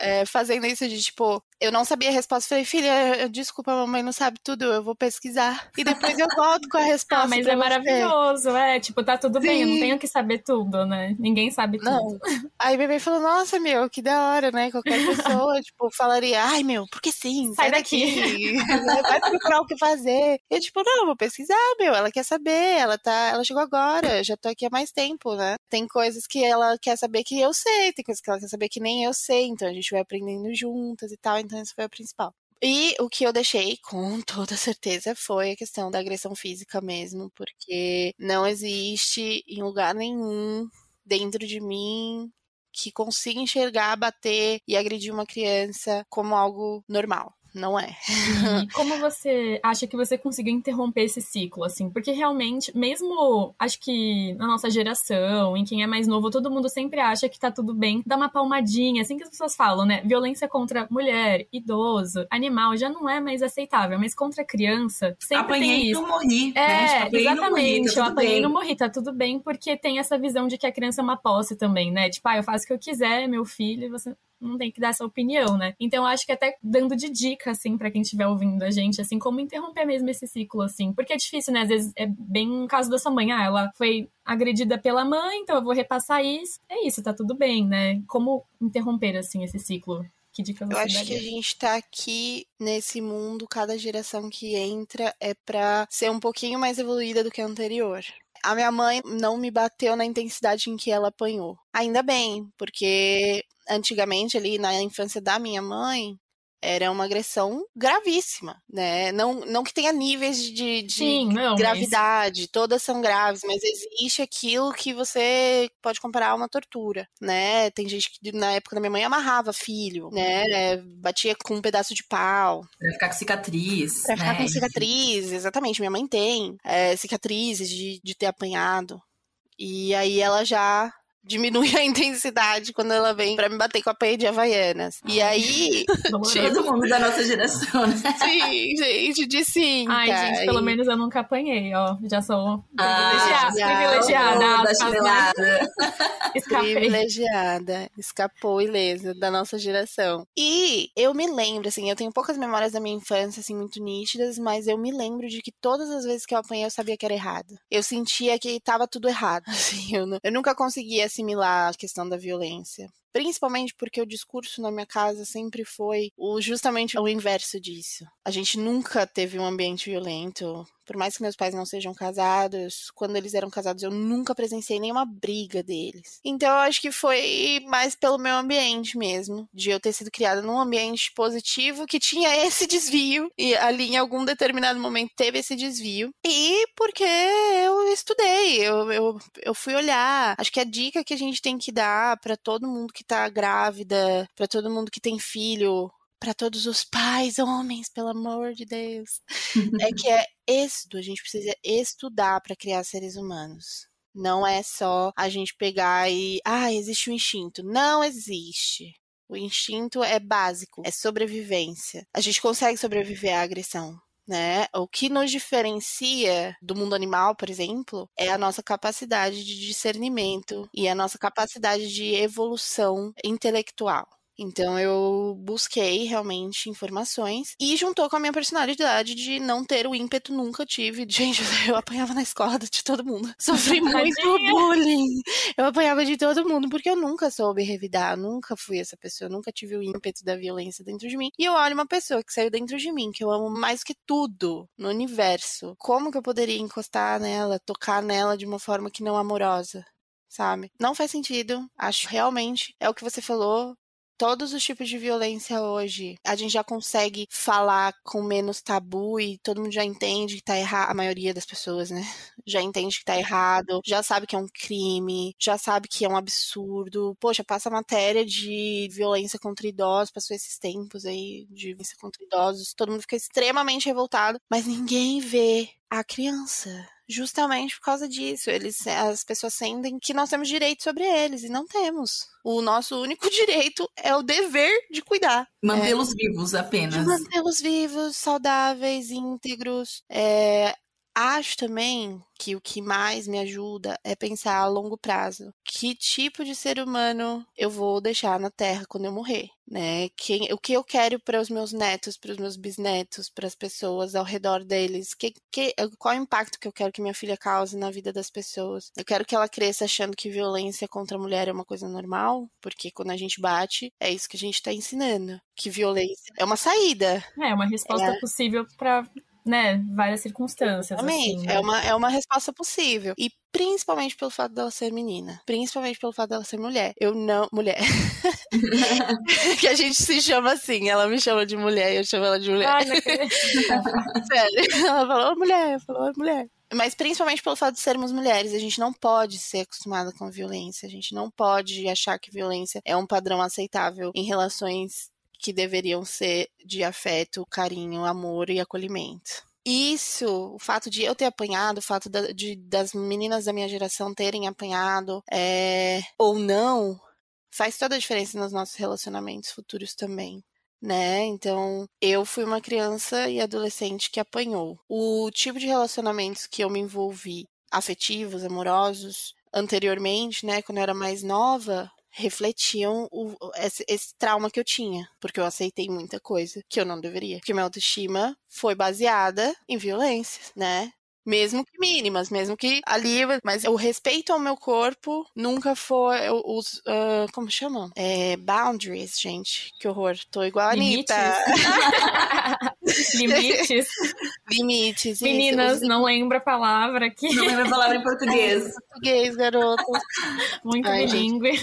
é, fazendo isso de tipo, eu não sabia a resposta. Falei, filha, desculpa, a mamãe não sabe tudo, eu vou pesquisar. E depois eu volto com a resposta. *laughs* Ah, mas é maravilhoso, é. Tipo, tá tudo Sim. bem, eu não tenho que saber tudo, né? Ninguém sabe tudo. Não. *laughs* Aí o bebê falou, nossa, meu, que da hora, né? Qualquer pessoa, *laughs* tipo, falaria, ai, meu, porque sim, sai, sai daqui. daqui. Vai procurar o que fazer. Eu, tipo, não, vou pesquisar, meu. Ela quer saber, ela tá. Ela chegou agora, já tô aqui há mais tempo, né? Tem coisas que ela quer saber que eu sei, tem coisas que ela quer saber que nem eu sei, então a gente vai aprendendo juntas e tal então isso foi a principal. E o que eu deixei, com toda certeza, foi a questão da agressão física mesmo, porque não existe em lugar nenhum dentro de mim que consiga enxergar, bater e agredir uma criança como algo normal não é. E *laughs* como você acha que você conseguiu interromper esse ciclo, assim? Porque realmente, mesmo acho que na nossa geração, em quem é mais novo, todo mundo sempre acha que tá tudo bem, dá uma palmadinha, assim que as pessoas falam, né? Violência contra mulher, idoso, animal já não é mais aceitável, mas contra criança sempre apanhei tem isso. e não morri. É, né? Tipo, apanhei e não morri, exatamente. tá eu apanhei e bem. não morri, tá tudo bem, porque tem essa visão de que a criança é uma posse também, né? Tipo, ah, eu faço o que eu quiser, meu filho, você não tem que dar essa opinião, né? Então, eu acho que até dando de dica, assim, pra quem estiver ouvindo a gente, assim, como interromper mesmo esse ciclo, assim. Porque é difícil, né? Às vezes é bem o caso da sua mãe. Ah, ela foi agredida pela mãe, então eu vou repassar isso. É isso, tá tudo bem, né? Como interromper, assim, esse ciclo? Que dica você Eu acho que daria? a gente tá aqui nesse mundo, cada geração que entra é pra ser um pouquinho mais evoluída do que a anterior. A minha mãe não me bateu na intensidade em que ela apanhou. Ainda bem, porque antigamente ali na infância da minha mãe era uma agressão gravíssima, né? Não, não que tenha níveis de, de Sim, não, mas- gravidade, todas são graves, mas existe aquilo que você pode comparar a uma tortura, né? Tem gente que na época da minha mãe amarrava filho, né? Batia com um pedaço de pau Pra ficar com cicatriz. pra ficar né? com cicatriz, exatamente. Minha mãe tem é, cicatrizes de, de ter apanhado. E aí ela já diminui *laughs* a intensidade quando ela vem pra me bater com a peia de Havaianas. E aí, *laughs* Doloroso. Todo mundo da nossa geração, né? sim, gente, de sim. Ai, gente, pelo menos eu nunca apanhei, ó. Já sou privilegiada, privilegiada, da aspas, né? Escapei. privilegiada, escapou ilesa da nossa geração. E eu me lembro, assim, eu tenho poucas memórias da minha infância, assim, muito nítidas, mas eu me lembro de que todas as vezes que eu apanhei eu sabia que era errado. Eu sentia que tava tudo errado, *laughs* assim, eu, nu- eu nunca conseguia assimilar a questão da violência. Principalmente porque o discurso na minha casa sempre foi o, justamente o inverso disso. A gente nunca teve um ambiente violento. Por mais que meus pais não sejam casados, quando eles eram casados eu nunca presenciei nenhuma briga deles. Então eu acho que foi mais pelo meu ambiente mesmo, de eu ter sido criada num ambiente positivo que tinha *laughs* esse desvio e ali em algum determinado momento teve esse desvio. E porque eu estudei, eu, eu, eu fui olhar. Acho que a dica que a gente tem que dar pra todo mundo que tá grávida, pra todo mundo que tem filho, pra todos os pais, homens, pelo amor de Deus, *laughs* é que é estudo. A gente precisa estudar pra criar seres humanos. Não é só a gente pegar e. Ah, existe o instinto. Não existe. O instinto é básico, é sobrevivência. A gente consegue sobreviver à agressão. Né? O que nos diferencia do mundo animal, por exemplo, é a nossa capacidade de discernimento e a nossa capacidade de evolução intelectual. Então eu busquei realmente informações e juntou com a minha personalidade de não ter o ímpeto, nunca tive. *laughs* Gente, eu apanhava na escola de todo mundo. *laughs* Sofri muito bullying. Eu apanhava de todo mundo porque eu nunca soube revidar, nunca fui essa pessoa, nunca tive o ímpeto da violência dentro de mim. E eu olho uma pessoa que saiu dentro de mim, que eu amo mais que tudo no universo. Como que eu poderia encostar nela, tocar nela de uma forma que não amorosa? Sabe? Não faz sentido. Acho realmente é o que você falou todos os tipos de violência hoje, a gente já consegue falar com menos tabu e todo mundo já entende que tá errado, a maioria das pessoas, né? Já entende que tá errado, já sabe que é um crime, já sabe que é um absurdo. Poxa, passa matéria de violência contra idosos, passou esses tempos aí de violência contra idosos, todo mundo fica extremamente revoltado, mas ninguém vê a criança. Justamente por causa disso, eles, as pessoas sentem que nós temos direito sobre eles e não temos. O nosso único *laughs* direito é o dever de cuidar. Mantê-los vivos De apenas. mantê-los vivos, saudáveis, íntegros. É, acho também que o que mais me ajuda é pensar a longo prazo. Que tipo de ser humano eu vou deixar na Terra quando eu morrer, né? Quem, o que eu quero para os meus netos, para os meus bisnetos, para as pessoas ao redor deles? Que, que, qual é o impacto que eu quero que minha filha cause na vida das pessoas? Eu quero que ela cresça achando que violência contra a mulher é uma coisa normal, porque quando a gente bate, é isso que a gente tá ensinando. Que violência é uma saída. É, uma resposta É. possível pra, né, várias circunstâncias. Exatamente. Assim, né? é, uma, é uma resposta possível. E principalmente pelo fato dela ser menina. Principalmente pelo fato dela ser mulher. Eu não. Mulher. *laughs* que a gente se chama assim. Ela me chama de mulher e eu chamo ela de mulher. Ai. *laughs* Sério. Ela falou, "Ô, mulher, falou, "Ô, mulher. Mas principalmente pelo fato de sermos mulheres, a gente não pode ser acostumada com violência, a gente não pode achar que violência é um padrão aceitável em relações que deveriam ser de afeto, carinho, amor e acolhimento. Isso, o fato de eu ter apanhado, o fato da, de, das meninas da minha geração terem apanhado, é, ou não, faz toda a diferença nos nossos relacionamentos futuros também. Né? Então, eu fui uma criança e adolescente que apanhou. O tipo de relacionamentos que eu me envolvi, afetivos, amorosos, anteriormente, né, quando eu era mais nova, refletiam o, esse, esse, trauma que eu tinha, porque eu aceitei muita coisa que eu não deveria. Porque minha autoestima foi baseada em violência, né? mesmo que mínimas, mesmo que ali, mas o respeito ao meu corpo nunca foi os, uh, como chama? É, boundaries, gente, que horror, tô igual a Anitta. *laughs* Limites. Limites. Meninas, isso. não lembra a palavra aqui. Não lembra a palavra em português. *laughs* português, garoto. Muito bilíngue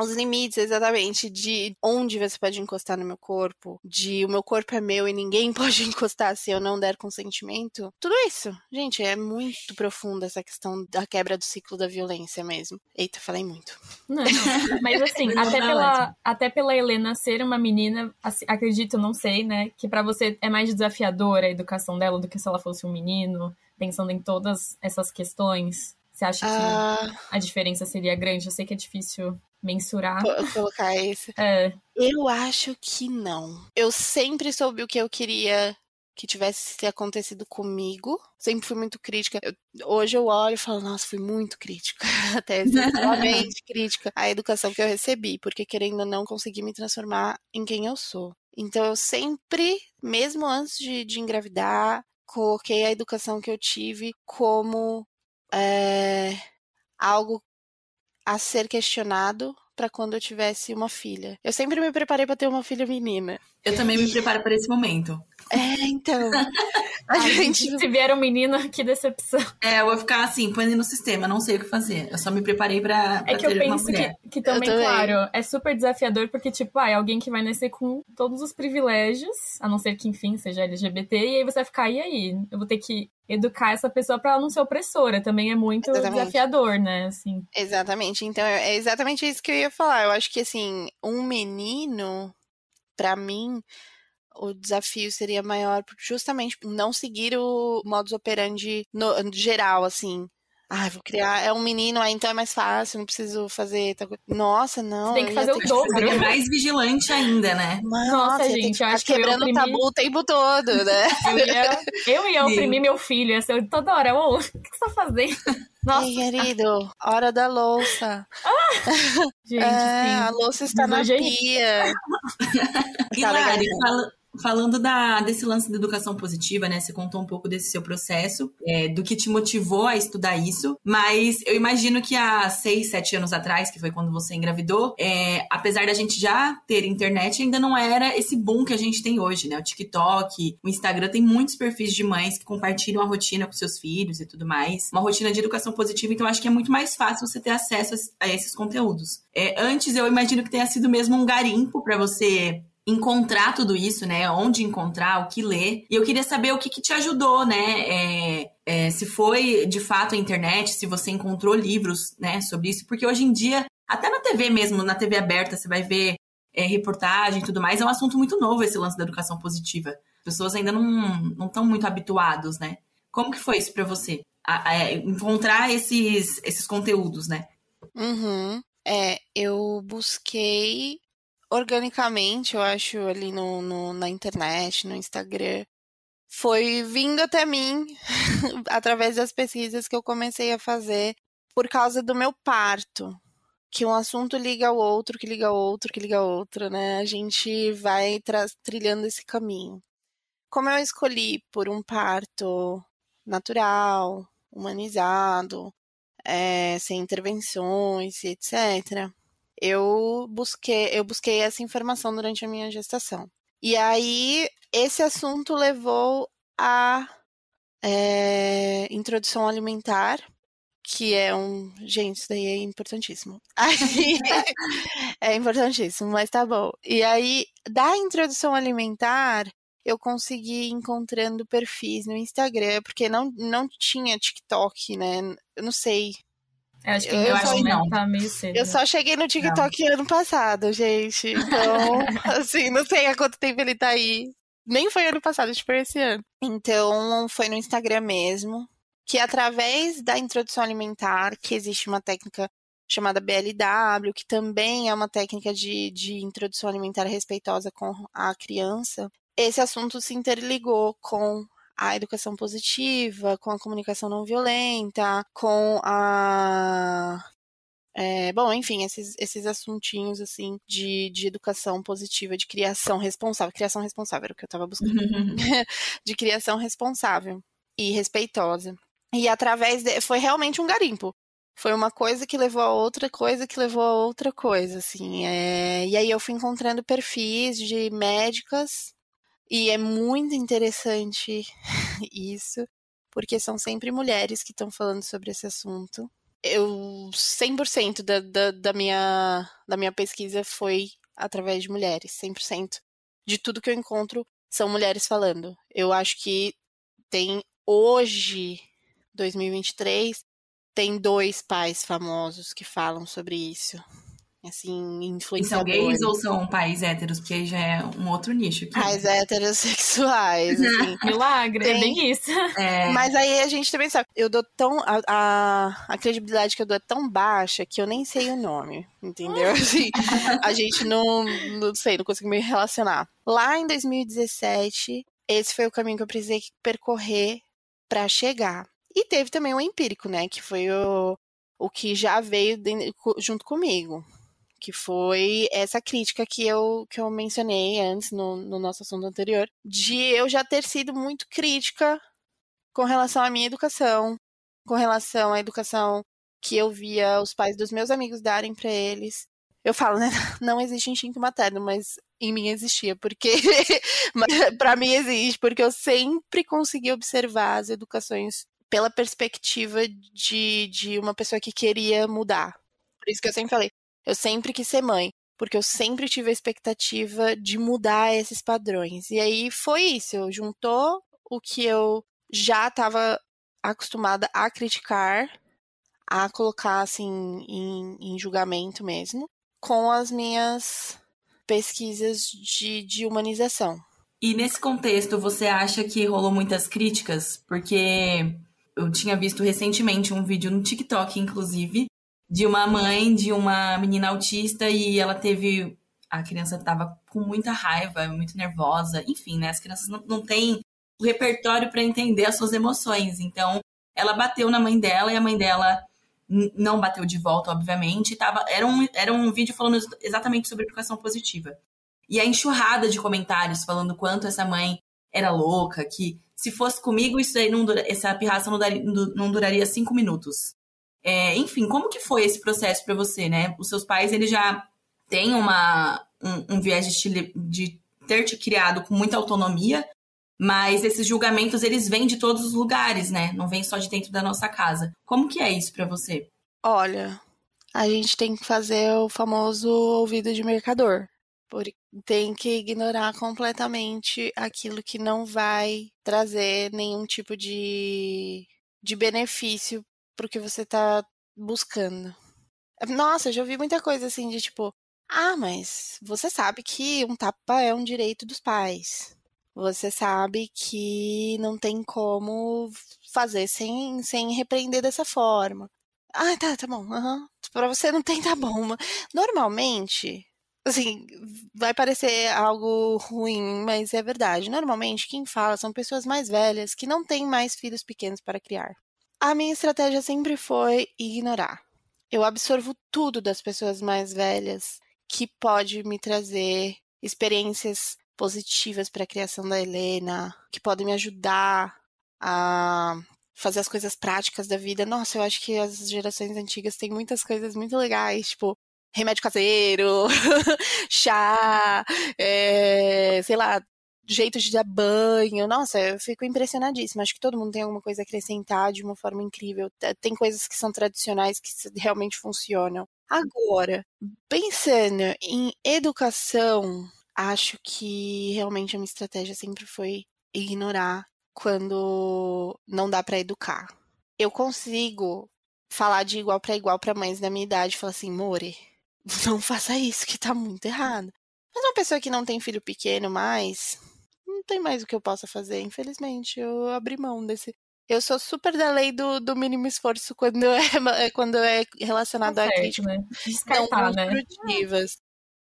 os limites exatamente de onde você pode encostar no meu corpo, de o meu corpo é meu e ninguém *laughs* pode encostar se eu não der consentimento. Tudo isso, gente, é muito profunda essa questão da quebra do ciclo da violência mesmo. Eita, falei muito. Não, mas assim, *laughs* até pela, até pela Helena ser uma menina, assim, acredito, não sei, né, que para você é mais desafiadora a educação dela do que se ela fosse um menino, pensando em todas essas questões. Você acha que ah. a diferença seria grande? Eu sei que é difícil mensurar. Colocar isso. *laughs* É. Eu acho que não. Eu sempre soube o que eu queria que tivesse acontecido comigo. Sempre fui muito crítica. Eu, hoje eu olho e falo, nossa, fui muito crítica. *laughs* Até extremamente *laughs* crítica à educação que eu recebi, porque querendo ou não consegui me transformar em quem eu sou. Então eu sempre, mesmo antes de, de engravidar, coloquei a educação que eu tive como é, algo a ser questionado para quando eu tivesse uma filha. Eu sempre me preparei para ter uma filha menina. Eu também me preparo para esse momento. É, então. A gente... Se vier um menino, que decepção. É, eu vou ficar assim, põe no sistema, não sei o que fazer. Eu só me preparei pra, pra é que eu penso que, que, também, também, claro, é super desafiador, porque, tipo, ah, é alguém que vai nascer com todos os privilégios, a não ser que, enfim, seja LGBT, e aí você vai ficar, e aí? Eu vou ter que educar essa pessoa para ela não ser opressora. Também é muito exatamente. desafiador, né? Assim. Exatamente. Então, é exatamente isso que eu ia falar. Eu acho que, assim, um menino, para mim, o desafio seria maior justamente por não seguir o modus operandi no, geral, assim. Ah, vou criar. É um menino, aí então é mais fácil, não preciso fazer. Nossa, não. Você tem que fazer o dobro. É mais vigilante ainda, né? Nossa, Nossa gente, que acho que quebrando o tabu o tempo todo, né? Eu ia, eu ia oprimir meu filho, assim, toda hora. Ô, o que você tá fazendo? *laughs* Nossa. Ei, querido, hora da louça. Ah, *laughs* gente, é, sim. a louça está na pia. *laughs* Hilari, fala, Falando da, desse lance da educação positiva, né? Você contou um pouco desse seu processo, é, do que te motivou a estudar isso, mas eu imagino que há seis, sete anos atrás, que foi quando você engravidou, é, apesar da gente já ter internet, ainda não era esse boom que a gente tem hoje, né? O TikTok, o Instagram tem muitos perfis de mães que compartilham a rotina com seus filhos e tudo mais. Uma rotina de educação positiva, então acho que é muito mais fácil você ter acesso a, a esses conteúdos. É, antes eu imagino que tenha sido mesmo um garimpo para você encontrar tudo isso, né? Onde encontrar, o que ler. E eu queria saber o que, que te ajudou, né? É, é, se foi de fato a internet, se você encontrou livros, né, sobre isso, porque hoje em dia, até na TV mesmo, na TV aberta, você vai ver é, reportagem e tudo mais, é um assunto muito novo esse lance da educação positiva. As pessoas ainda não estão muito habituados, né? Como que foi isso para você? A, a, encontrar esses, esses conteúdos, né? Uhum. É, eu busquei organicamente, eu acho, ali no, no, na internet, no Instagram, foi vindo até mim *laughs* através das pesquisas que eu comecei a fazer por causa do meu parto. Que um assunto liga ao outro, que liga ao outro, que liga ao outro, né? A gente vai trilhando esse caminho. Como eu escolhi por um parto natural, humanizado, é, sem intervenções, etc eu busquei, eu busquei essa informação durante a minha gestação. E aí, esse assunto levou a é, introdução alimentar, que é um. Gente, isso daí é importantíssimo. *laughs* Aí, é importantíssimo, mas tá bom. E aí, da introdução alimentar, eu consegui encontrando perfis no Instagram, porque não, não tinha TikTok, né? Eu não sei Eu acho que, Eu eu acho só- que não. tá meio cedo. Eu só cheguei no TikTok ano passado, gente. Então, *laughs* assim, não sei há quanto tempo ele tá aí. Nem foi ano passado, foi esse ano. Então, foi no Instagram mesmo. Que através da introdução alimentar, que existe uma técnica chamada BLW, que também é uma técnica de, de introdução alimentar respeitosa com a criança, esse assunto se interligou com a educação positiva, com a comunicação não violenta, com a é, bom, enfim, esses, esses assuntinhos, assim, de, de educação positiva, de criação responsável. Criação responsável era o que eu tava buscando. *laughs* *laughs* de criação responsável e respeitosa. E através de, foi realmente um garimpo. Foi uma coisa que levou a outra coisa que levou a outra coisa, assim. é, E aí eu fui encontrando perfis de médicas e é muito interessante *laughs* isso, porque são sempre mulheres que estão falando sobre esse assunto eu 100% da, da, da, minha, da minha pesquisa foi através de mulheres, 100%. De tudo que eu encontro são mulheres falando. Eu acho que tem hoje, 2023, tem dois pais famosos que falam sobre isso. Assim, E são influenciadores. gays ou são pais héteros? Porque aí já é um outro nicho aqui. Pais heterossexuais, *laughs* assim. *laughs* Milagre, é Tem. bem isso. É, Mas aí a gente também sabe, eu dou tão. A, a, a credibilidade que eu dou é tão baixa que eu nem sei o nome, entendeu? *laughs* Assim, a gente não, não sei, não consigo me relacionar. Lá em 2017, esse foi o caminho que eu precisei percorrer pra chegar. E teve também o empírico, né? Que foi o, o que já veio de- junto comigo. Que foi essa crítica que eu, que eu mencionei antes no, no nosso assunto anterior, de eu já ter sido muito crítica com relação à minha educação, com relação à educação que eu via os pais dos meus amigos darem pra eles. Eu falo, né? *laughs* Não existe instinto materno, mas em mim existia, porque *laughs* para mim existe, porque eu sempre consegui observar as educações pela perspectiva de, de uma pessoa que queria mudar. Por isso que eu sempre falei, eu sempre quis ser mãe, porque eu sempre tive a expectativa de mudar esses padrões. E aí foi isso, juntou o que eu já estava acostumada a criticar, a colocar assim em, em julgamento mesmo, com as minhas pesquisas de, de humanização. E nesse contexto, você acha que rolou muitas críticas? Porque eu tinha visto recentemente um vídeo no TikTok, inclusive, de uma mãe de uma menina autista e ela teve. A criança tava com muita raiva, muito nervosa, enfim, né? As crianças não, não têm o repertório para entender as suas emoções. Então, ela bateu na mãe dela e a mãe dela não bateu de volta, obviamente. Tava, era, um, era um vídeo falando ex- exatamente sobre educação positiva. E a enxurrada de comentários falando quanto essa mãe era louca, que se fosse comigo, isso aí não dura- essa pirraça não, daria- não duraria cinco minutos. É, enfim, como que foi esse processo para você, né? Os seus pais, eles já têm uma, um, um viés de, de ter te criado com muita autonomia, mas esses julgamentos, eles vêm de todos os lugares, né? Não vêm só de dentro da nossa casa. Como que é isso para você? Olha, a gente tem que fazer o famoso ouvido de mercador. Tem que ignorar completamente aquilo que não vai trazer nenhum tipo de, de benefício pro que você tá buscando. Nossa, eu já ouvi muita coisa assim de tipo, ah, mas você sabe que um tapa é um direito dos pais. Você sabe que não tem como fazer sem, sem repreender dessa forma. Ah, tá, tá bom. aham. Pra você não tem, tá bom. Normalmente, assim, vai parecer algo ruim, mas é verdade. Normalmente, quem fala são pessoas mais velhas que não têm mais filhos pequenos para criar. A minha estratégia sempre foi ignorar. Eu absorvo tudo das pessoas mais velhas que pode me trazer experiências positivas para a criação da Helena, que podem me ajudar a fazer as coisas práticas da vida. Nossa, eu acho que as gerações antigas têm muitas coisas muito legais, tipo remédio caseiro, *laughs* chá, é, sei lá, jeito de dar banho. Nossa, eu fico impressionadíssima. Acho que todo mundo tem alguma coisa a acrescentar de uma forma incrível. Tem coisas que são tradicionais que realmente funcionam. Agora, pensando em educação, acho que realmente a minha estratégia sempre foi ignorar quando não dá pra educar. Eu consigo falar de igual para igual para mães da minha idade, falar assim, More, não faça isso que tá muito errado. Mas uma pessoa que não tem filho pequeno mais, não tem mais o que eu possa fazer, infelizmente. Eu abri mão desse. Eu sou super da lei do, do mínimo esforço quando é, *laughs* quando é relacionado Tá a críticas né? não Descartar, né? construtivas.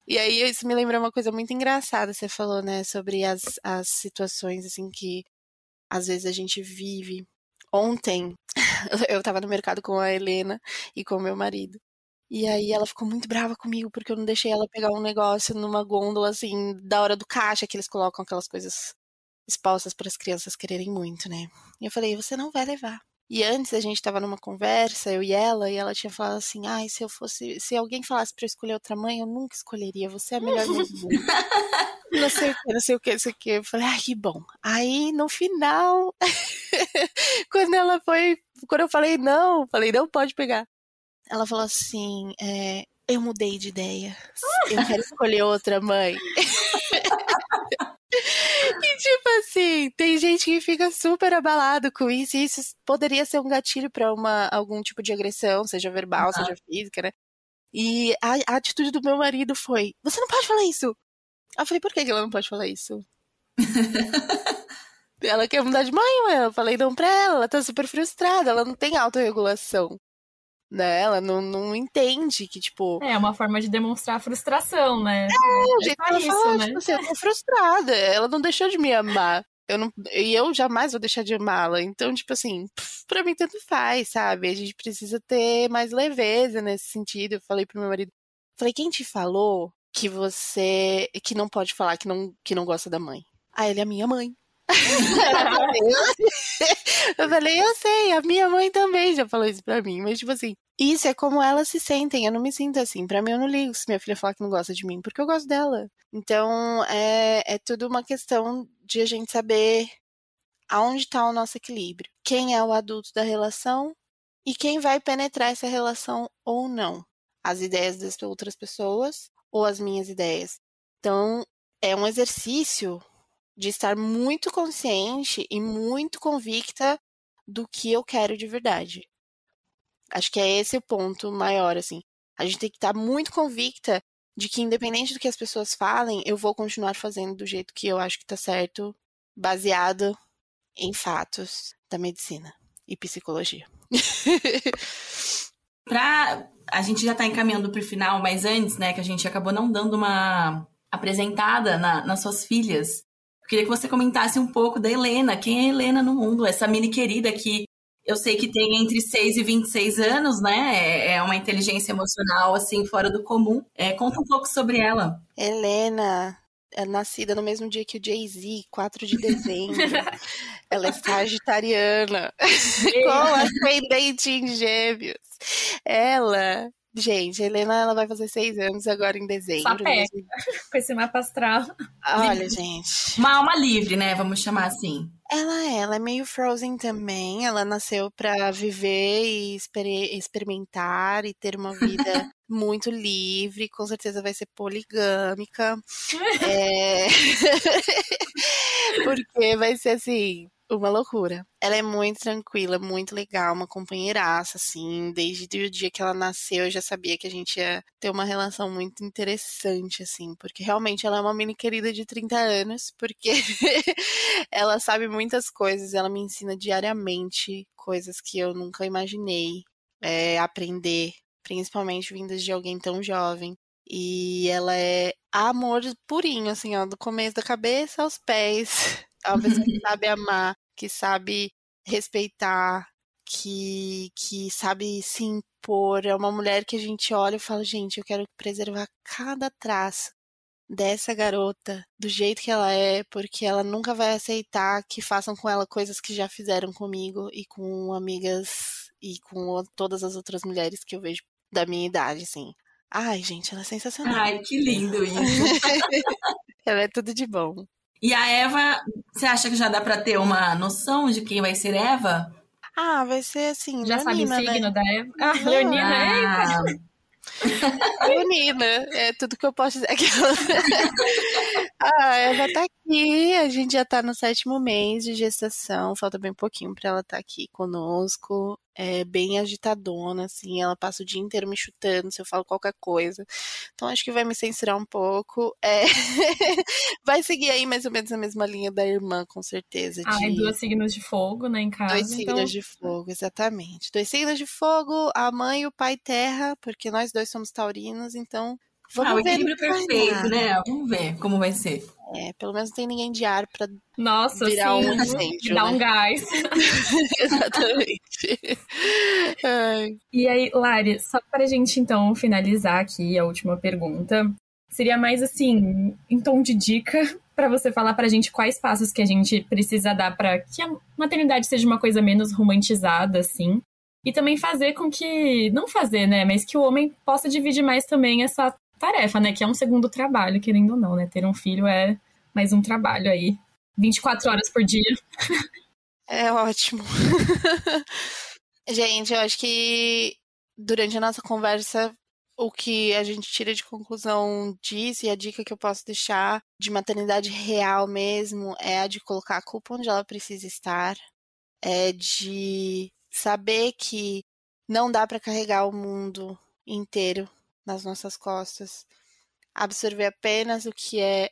E aí isso me lembra uma coisa muito engraçada. Você falou, né, sobre as, as situações assim que às vezes a gente vive. Ontem *laughs* eu tava no mercado com a Helena e com o meu marido. E aí ela ficou muito brava comigo porque eu não deixei ela pegar um negócio numa gôndola assim da hora do caixa que eles colocam aquelas coisas expostas para as crianças quererem muito, né? E eu falei, você não vai levar. E antes a gente tava numa conversa, eu e ela, e ela tinha falado assim: ai, se eu fosse. Se alguém falasse pra eu escolher outra mãe, eu nunca escolheria. Você é a melhor mãe do mundo. *laughs* Não sei o que, não sei o que, não sei o que. Eu falei, ai, que bom. Aí, no final, *laughs* quando ela foi. Quando eu falei não, falei, não pode pegar. Ela falou assim: é, eu mudei de ideia. Eu *laughs* quero escolher outra mãe. *laughs* E tipo assim, tem gente que fica super abalado com isso, e isso poderia ser um gatilho pra uma algum tipo de agressão, seja verbal, Exato. seja física, né? E a, a atitude do meu marido foi: Você não pode falar isso! Eu falei, por que que ela não pode falar isso? *laughs* ela quer mudar de mãe, ué. Eu falei não pra ela, ela tá super frustrada, ela não tem autorregulação. Né? Ela não, não entende que, tipo, É uma forma de demonstrar frustração, né? o jeito que ela isso, fala, né? tipo assim, eu tô frustrada. Ela não deixou de me amar. Eu não, e eu jamais vou deixar de amá-la. Então, tipo assim, pra mim tanto faz, sabe? A gente precisa ter mais leveza nesse sentido. Eu falei pro meu marido, falei, quem te falou que você que não pode falar que não, que não gosta da mãe? Ah, ele é a minha mãe. Eu falei, eu sei, a minha mãe também já falou isso pra mim, mas tipo assim, isso é como elas se sentem, eu não me sinto assim. Pra mim, eu não ligo se minha filha falar que não gosta de mim, porque eu gosto dela. Então, é, é tudo uma questão de a gente saber aonde tá o nosso equilíbrio. Quem é o adulto da relação e quem vai penetrar essa relação ou não. As ideias das outras pessoas ou as minhas ideias. Então, é um exercício de estar muito consciente e muito convicta do que eu quero de verdade. Acho que é esse o ponto maior, assim. A gente tem que estar muito convicta de que, independente do que as pessoas falem, eu vou continuar fazendo do jeito que eu acho que tá certo, baseado em fatos da medicina e psicologia. *laughs* Pra. A gente já tá encaminhando pro final, mas antes, né, que a gente acabou não dando uma apresentada na- nas suas filhas. Queria que você comentasse um pouco da Helena. Quem é a Helena no mundo? Essa mini querida que eu sei que tem entre 6 e 26 anos, né? É- É uma inteligência emocional, assim, fora do comum. É, conta um pouco sobre ela. Helena é nascida no mesmo dia que o Jay-Z, 4 de dezembro. *laughs* Ela é sagitariana, *laughs* com ascendente em gêmeos. Ela, gente, a Helena ela vai fazer seis anos agora em dezembro. Mesmo. *laughs* Com esse mapa astral. Olha, gente. Uma alma livre, né? Vamos chamar assim. Ela é, ela é meio Frozen também. Ela nasceu pra viver e exper- experimentar e ter uma vida *laughs* muito livre. Com certeza vai ser poligâmica. *laughs* É... Porque vai ser assim, uma loucura. Ela é muito tranquila, muito legal, uma companheiraça, assim. Desde o dia que ela nasceu, eu já sabia que a gente ia ter uma relação muito interessante, assim. Porque realmente ela é uma mini querida de 30 anos, porque *laughs* ela sabe muitas coisas, ela me ensina diariamente coisas que eu nunca imaginei é, aprender, principalmente vindas de alguém tão jovem. E ela é amor purinho, assim, ó, do começo da cabeça aos pés. É uma pessoa que sabe amar, que sabe respeitar, que, que sabe se impor. É uma mulher que a gente olha e fala, gente, eu quero preservar cada traço dessa garota do jeito que ela é, porque ela nunca vai aceitar que façam com ela coisas que já fizeram comigo e com amigas e com todas as outras mulheres que eu vejo da minha idade, assim. Ai, gente, ela é sensacional. Ai, que lindo isso. *laughs* ela é tudo de bom. E a Eva, você acha que já dá pra ter uma noção de quem vai ser Eva? Ah, vai ser assim, Já sabe o leonina, né? signo da Eva? *laughs* Ah, Leonina. Ah, Leonina, é tudo que eu posso dizer. *laughs* Ah, ela tá aqui, a gente já tá no sétimo mês de gestação, falta bem pouquinho pra ela estar tá aqui conosco. É bem agitadona, assim, ela passa o dia inteiro me chutando se eu falo qualquer coisa. Então acho que vai me censurar um pouco. É... *laughs* vai seguir aí mais ou menos a mesma linha da irmã, com certeza. Ah, de... duas signos de fogo, né, em casa. Dois então... signos de fogo, exatamente. Dois signos de fogo, a mãe e o pai terra, porque nós dois somos taurinos, então Vamos ah, o equilíbrio perfeito, né? Vamos ver como vai ser. É, pelo menos não tem ninguém de ar pra Nossa, virar sim, um *laughs* incêndio, Dar né? um gás. *laughs* Exatamente. Ai. E aí, Lari, só pra gente então finalizar aqui a última pergunta, seria mais assim, em tom de dica, para você falar pra gente quais passos que a gente precisa dar para que a maternidade seja uma coisa menos romantizada, assim. E também fazer com que. Não fazer, né? Mas que o homem possa dividir mais também essa tarefa, né? Que é um segundo trabalho, querendo ou não, né? Ter um filho é mais um trabalho aí. 24 horas por dia. É ótimo. *laughs* gente, eu acho que durante a nossa conversa, o que a gente tira de conclusão disso e a dica que eu posso deixar de maternidade real mesmo é a de colocar a culpa onde ela precisa estar, é de saber que não dá para carregar o mundo inteiro nas nossas costas, absorver apenas o que é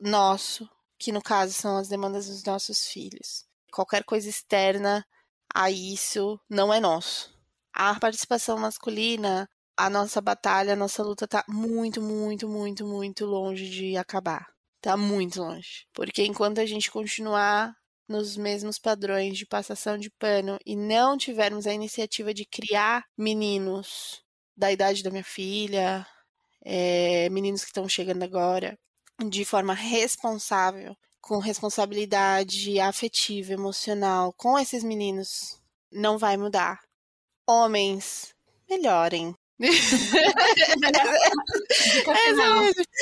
nosso, que no caso são as demandas dos nossos filhos. Qualquer coisa externa a isso não é nosso. A participação masculina, a nossa batalha, a nossa luta tá muito, muito, muito, muito longe de acabar. Tá muito longe. Porque enquanto a gente continuar nos mesmos padrões de passação de pano e não tivermos a iniciativa de criar meninos da idade da minha filha, é, meninos que estão chegando agora, de forma responsável, com responsabilidade afetiva, emocional, com esses meninos, não vai mudar. Homens, melhorem. É,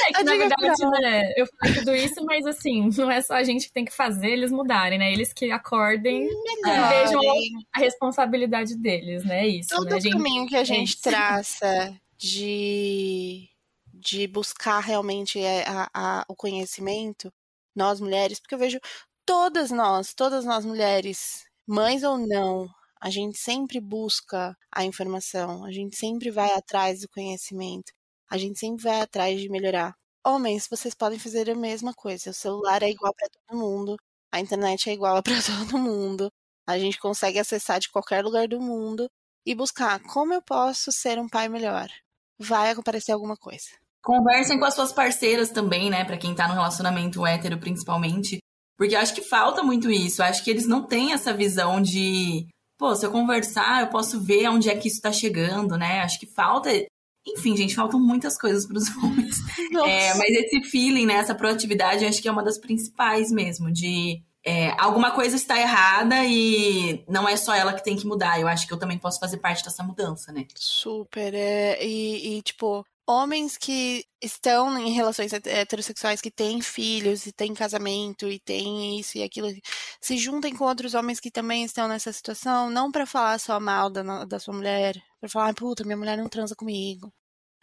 é que, na verdade, né, eu falei tudo isso, mas assim, não é só a gente que tem que fazer eles mudarem, né? Eles que acordem Melhorem. e vejam a responsabilidade deles, né? É isso, Todo né? o caminho que a gente é traça de, de buscar realmente a, a, o conhecimento, nós mulheres, porque eu vejo todas nós, todas nós mulheres, mães ou não, a gente sempre busca a informação, a gente sempre vai atrás do conhecimento, a gente sempre vai atrás de melhorar. Homens, vocês podem fazer a mesma coisa. O celular é igual para todo mundo, a internet é igual *laughs* para todo mundo. A gente consegue acessar de qualquer lugar do mundo e buscar como eu posso ser um pai melhor. Vai aparecer alguma coisa. Conversem com as suas parceiras também, né? Para quem tá no relacionamento hétero, principalmente. Porque eu acho que falta muito isso. Eu acho que eles não têm essa visão de pô, se eu conversar, eu posso ver onde é que isso tá chegando, né? Acho que falta. Enfim, gente, faltam muitas coisas para os *laughs* homens. É, mas esse feeling, né, essa proatividade, acho que é uma das principais mesmo, de é, alguma coisa está errada e não é só ela que tem que mudar. Eu acho que eu também posso fazer parte dessa mudança, né? Super. É, e, e, tipo, homens que estão em relações heterossexuais, que têm filhos e têm casamento e têm isso e aquilo, se juntem com outros homens que também estão nessa situação, não para falar só mal da, da sua mulher, para falar, puta, minha mulher não transa comigo.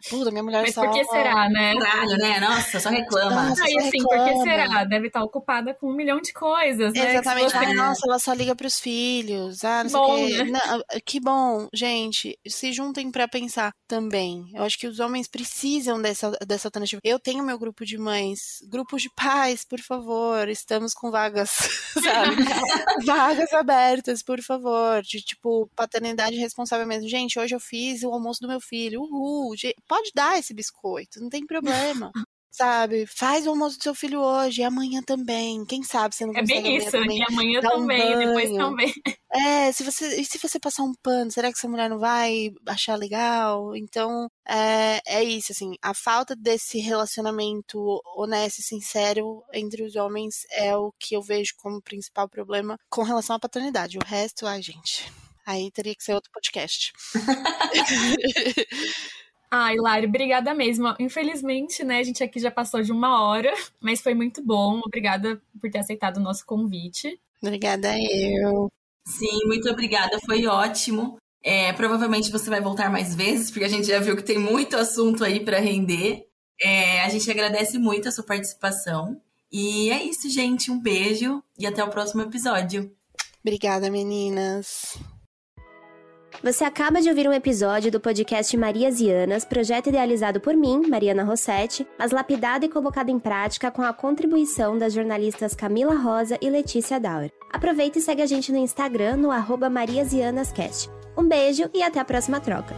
Puta, minha mulher Mas só... por que será, né? Caralho, né? Nossa, só reclama. Nossa, ah, e assim, reclama. por que será? Deve estar ocupada com um milhão de coisas, né? Exatamente. Você... Ah, nossa, ela só liga pros filhos. Ah, não bom, sei o quê. Né? Não, que bom. Gente, se juntem para pensar também. Eu acho que os homens precisam dessa, dessa alternativa. Eu tenho meu grupo de mães, grupos de pais, por favor. Estamos com vagas, *laughs* sabe? *laughs* vagas abertas, por favor. De, tipo, paternidade responsável mesmo. Gente, hoje eu fiz o almoço do meu filho. Uhul pode dar esse biscoito, não tem problema. sabe? Faz o almoço do seu filho hoje e amanhã também. Quem sabe você não consegue É bem isso, também, e amanhã também, um depois também. É, se você, e se você passar um pano, será que essa mulher não vai achar legal? Então, é, é isso, assim, a falta desse relacionamento honesto e sincero entre os homens é o que eu vejo como principal problema com relação à paternidade. O resto, ai, gente, aí teria que ser outro podcast. *laughs* Ai, Lari, obrigada mesmo. Infelizmente, né, a gente aqui já passou de uma hora, *laughs* mas foi muito bom. Obrigada por ter aceitado o nosso convite. Obrigada eu. Sim, muito obrigada, foi ótimo. É, provavelmente você vai voltar mais vezes, porque a gente já viu que tem muito assunto aí para render. É, a gente agradece muito a sua participação. E é isso, gente. Um beijo e até o próximo episódio. Obrigada, meninas. Você acaba de ouvir um episódio do podcast Marias e Anas, projeto idealizado por mim, Mariana Rossetti, mas lapidado e colocado em prática com a contribuição das jornalistas Camila Rosa e Letícia Dauer. Aproveita e segue a gente no Instagram no arroba Marias e Anas Cast. Um beijo e até a próxima troca.